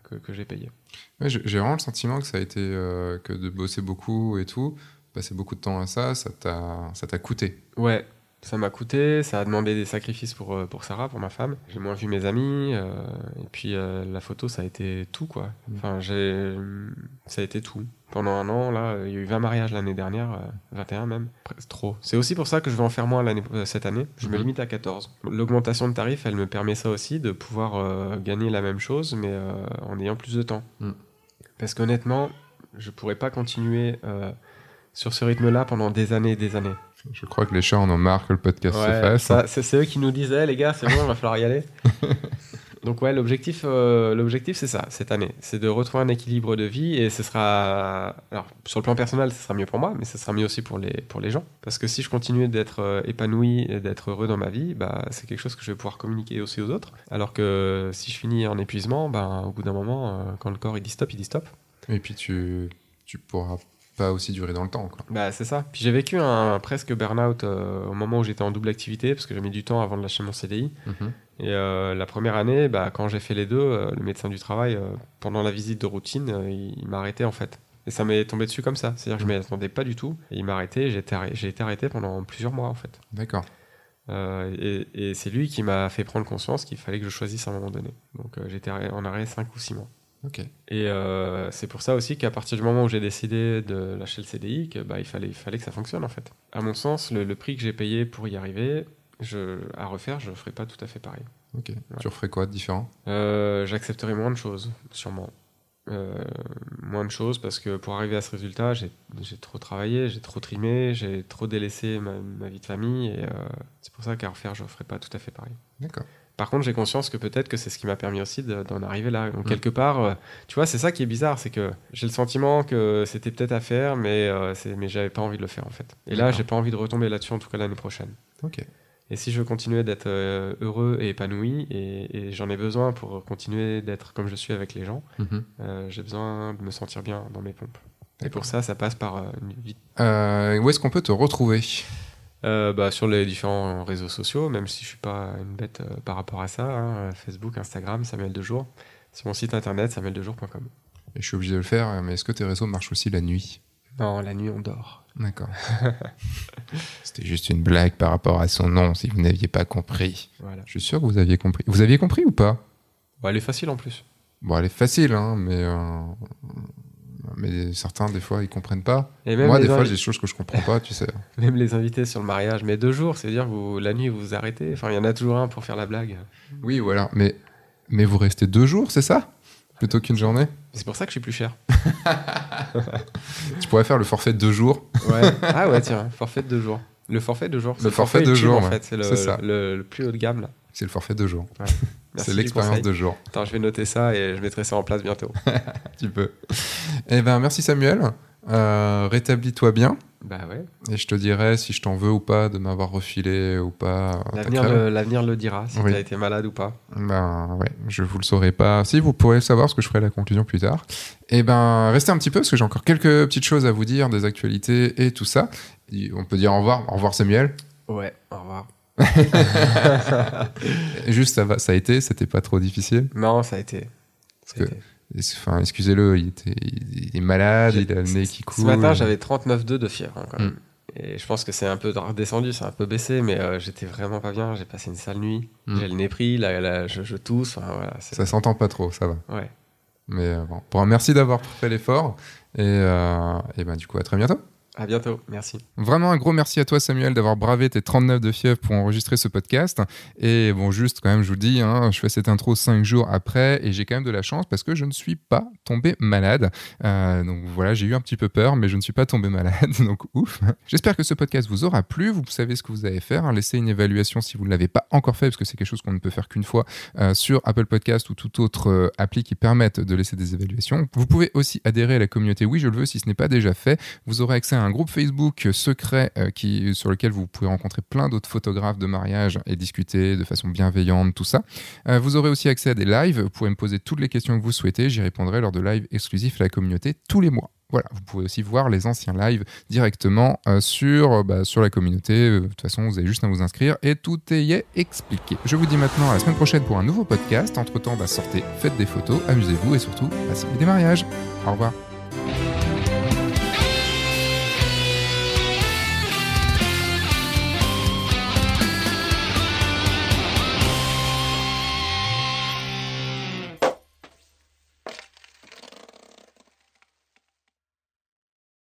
que, que j'ai payé. Ouais, j'ai vraiment le sentiment que ça a été euh, que de bosser beaucoup et tout, passer beaucoup de temps à ça, ça t'a ça t'a coûté. Ouais, ça m'a coûté, ça a demandé des sacrifices pour, euh, pour Sarah, pour ma femme. J'ai moins vu mes amis, euh, et puis euh, la photo, ça a été tout, quoi. Mm. Enfin, j'ai... ça a été tout. Pendant un an, là, il y a eu 20 mariages l'année dernière, euh, 21 même. Trop. C'est aussi pour ça que je vais en faire moins l'année, cette année. Je me Mhm. limite à 14. L'augmentation de tarif, elle me permet ça aussi, de pouvoir gagner la même chose, mais en ayant plus de temps. Mm. Parce qu'honnêtement, je pourrais pas continuer sur ce rythme-là pendant des années et des années. Je crois que les chats en ont marre que le podcast se Ouais, fasse. ça, c'est eux qui nous disaient, les gars, c'est bon, il va falloir y aller. Donc ouais, l'objectif, euh, l'objectif c'est ça, cette année, c'est de retrouver un équilibre de vie et ce sera, alors sur le plan personnel, ce sera mieux pour moi, mais ce sera mieux aussi pour les pour les gens, parce que si je continue d'être euh, épanoui et d'être heureux dans ma vie, bah c'est quelque chose que je vais pouvoir communiquer aussi aux autres. Alors que si je finis en épuisement, ben au bout d'un moment, euh, quand le corps il dit stop, il dit stop. Et puis tu tu pourras pas aussi durer dans le temps. Quoi. Bah, c'est ça. Puis j'ai vécu un, presque burn-out euh, au moment où j'étais en double activité, parce que j'ai mis du temps avant de lâcher mon CDI. Mhm. Et euh, la première année, bah, quand j'ai fait les deux, euh, le médecin du travail, pendant la visite de routine, il, il m'a arrêté en fait. Et ça m'est tombé dessus comme ça. C'est-à-dire que je Mhm. m'y attendais pas du tout. Et il m'a arrêté. J'ai été, arrêté- j'ai été arrêté pendant plusieurs mois en fait. D'accord. Et et c'est lui qui m'a fait prendre conscience qu'il fallait que je choisisse à un moment donné. Donc j'étais en arrêt 5 ou 6 mois. Ok. Et euh, c'est pour ça aussi qu'à partir du moment où j'ai décidé de lâcher le CDI, que, bah, il, fallait, il fallait que ça fonctionne en fait. À mon sens, le, le prix que j'ai payé pour y arriver, je, à refaire, je ne ferai pas tout à fait pareil. Ok. Tu referais quoi de différent? Euh, J'accepterai moins de choses, sûrement. Euh, moins de choses parce que pour arriver à ce résultat, j'ai trop travaillé, j'ai trop trimé, j'ai trop délaissé ma, ma vie de famille et euh, c'est pour ça qu'à refaire, je ne ferai pas tout à fait pareil. D'accord. Par contre, j'ai conscience que peut-être que c'est ce qui m'a permis aussi de- d'en arriver là. Donc, Mm. quelque part, euh, tu vois, c'est ça qui est bizarre, c'est que j'ai le sentiment que c'était peut-être à faire, mais, euh, mais j'avais pas envie de le faire en fait. Et là, j'ai pas envie de retomber là-dessus, en tout cas l'année prochaine. Ok. Et si je veux continuer d'être euh, heureux et épanoui, et, et j'en ai besoin pour continuer d'être comme je suis avec les gens, Mhm. euh, j'ai besoin de me sentir bien dans mes pompes. Et pour ça, ça passe par une vie. Euh, où est-ce qu'on peut te retrouver? Euh, bah, sur les différents réseaux sociaux, même si je suis pas une bête euh, par rapport à ça, hein, Facebook, Instagram, Samuel Dejour. Sur mon site internet, samueldejour.com. Et Je suis obligé de le faire, mais est-ce que tes réseaux marchent aussi la nuit? Non, la nuit, on dort. D'accord. C'était juste une blague par rapport à son nom, si vous n'aviez pas compris. Voilà. Je suis sûr que vous aviez compris. Vous aviez compris ou pas? Bon, elle est facile en plus. Bon, elle est facile, hein, mais, euh, mais certains, des fois, ils comprennent pas. Et même, Moi, des fois, j'ai des choses que je comprends pas, tu sais. même les invités sur le mariage, mais deux jours, c'est-à-dire vous, la nuit, vous vous arrêtez. Enfin, il y en a toujours un pour faire la blague. Oui, voilà. Mais, mais vous restez deux jours, c'est ça? Plutôt qu'une journée? C'est pour ça que je suis plus cher. Tu pourrais faire le forfait de deux jours. Ouais. ah ouais, tiens, forfait de deux jours. Le forfait de deux jours. Le forfait de ultime, jours, en ouais. fait. C'est le, plus haut de gamme, là. C'est le forfait de deux jours. C'est l'expérience de jour. Attends, je vais noter ça et je mettrai ça en place bientôt. Tu peux. Eh ben, merci Samuel. Euh, Rétablis-toi bien. bah ouais. Et je te dirai si je t'en veux ou pas de m'avoir refilé ou pas. L'avenir le, le dira, si Oui. t'as été malade ou pas. Ben ouais, je vous le saurai pas. Si, vous pourrez savoir parce que je ferai la conclusion plus tard. Et ben, restez un petit peu parce que j'ai encore quelques petites choses à vous dire, des actualités et tout ça. Et on peut dire au revoir. Au revoir Samuel. Ouais, au revoir. Juste, ça, va, ça a été, c'était pas trop difficile. Non, ça a été. Ça a que- été. Et c'est- Enfin, excusez-le, il, était, il est malade, il a le nez qui coule. Ce matin, j'avais 39,2 de fièvre. hein, quand Mm. Et je pense que c'est un peu redescendu, c'est un peu baissé, mais euh, j'étais vraiment pas bien. J'ai passé une sale nuit. Mm. J'ai le nez pris, là, là, je, je tousse. Enfin, voilà, c'est- Ça s'entend pas trop, ça va. ouais. Mais euh, bon, bon, merci d'avoir fait l'effort. Et, euh, et ben, du coup, à très bientôt. À bientôt. Merci. Vraiment un gros merci à toi Samuel d'avoir bravé tes 39 de fièvre pour enregistrer ce podcast. Et bon, juste quand même, je vous dis, hein, je fais cette intro 5 jours après et j'ai quand même de la chance parce que je ne suis pas tombé malade. Euh, donc voilà, j'ai eu un petit peu peur, mais je ne suis pas tombé malade, donc ouf. J'espère que ce podcast vous aura plu. Vous savez ce que vous allez faire. hein. Laissez une évaluation si vous ne l'avez pas encore fait, parce que c'est quelque chose qu'on ne peut faire qu'une fois euh, sur Apple Podcast ou toute autre euh, appli qui permette de laisser des évaluations. Vous pouvez aussi adhérer à la communauté Oui, je le veux si ce n'est pas déjà fait. Vous aurez accès à un groupe Facebook secret euh, qui, sur lequel vous pouvez rencontrer plein d'autres photographes de mariage et discuter de façon bienveillante, tout ça. Euh, vous aurez aussi accès à des lives. Vous pouvez me poser toutes les questions que vous souhaitez. J'y répondrai lors de lives exclusifs à la communauté tous les mois. Voilà, vous pouvez aussi voir les anciens lives directement euh, sur, euh, bah, sur la communauté. Euh, De toute façon, vous avez juste à vous inscrire et tout est expliqué. Je vous dis maintenant à la semaine prochaine pour un nouveau podcast. Entre-temps, bah, sortez, faites des photos, amusez-vous et surtout, passez des mariages. Au revoir.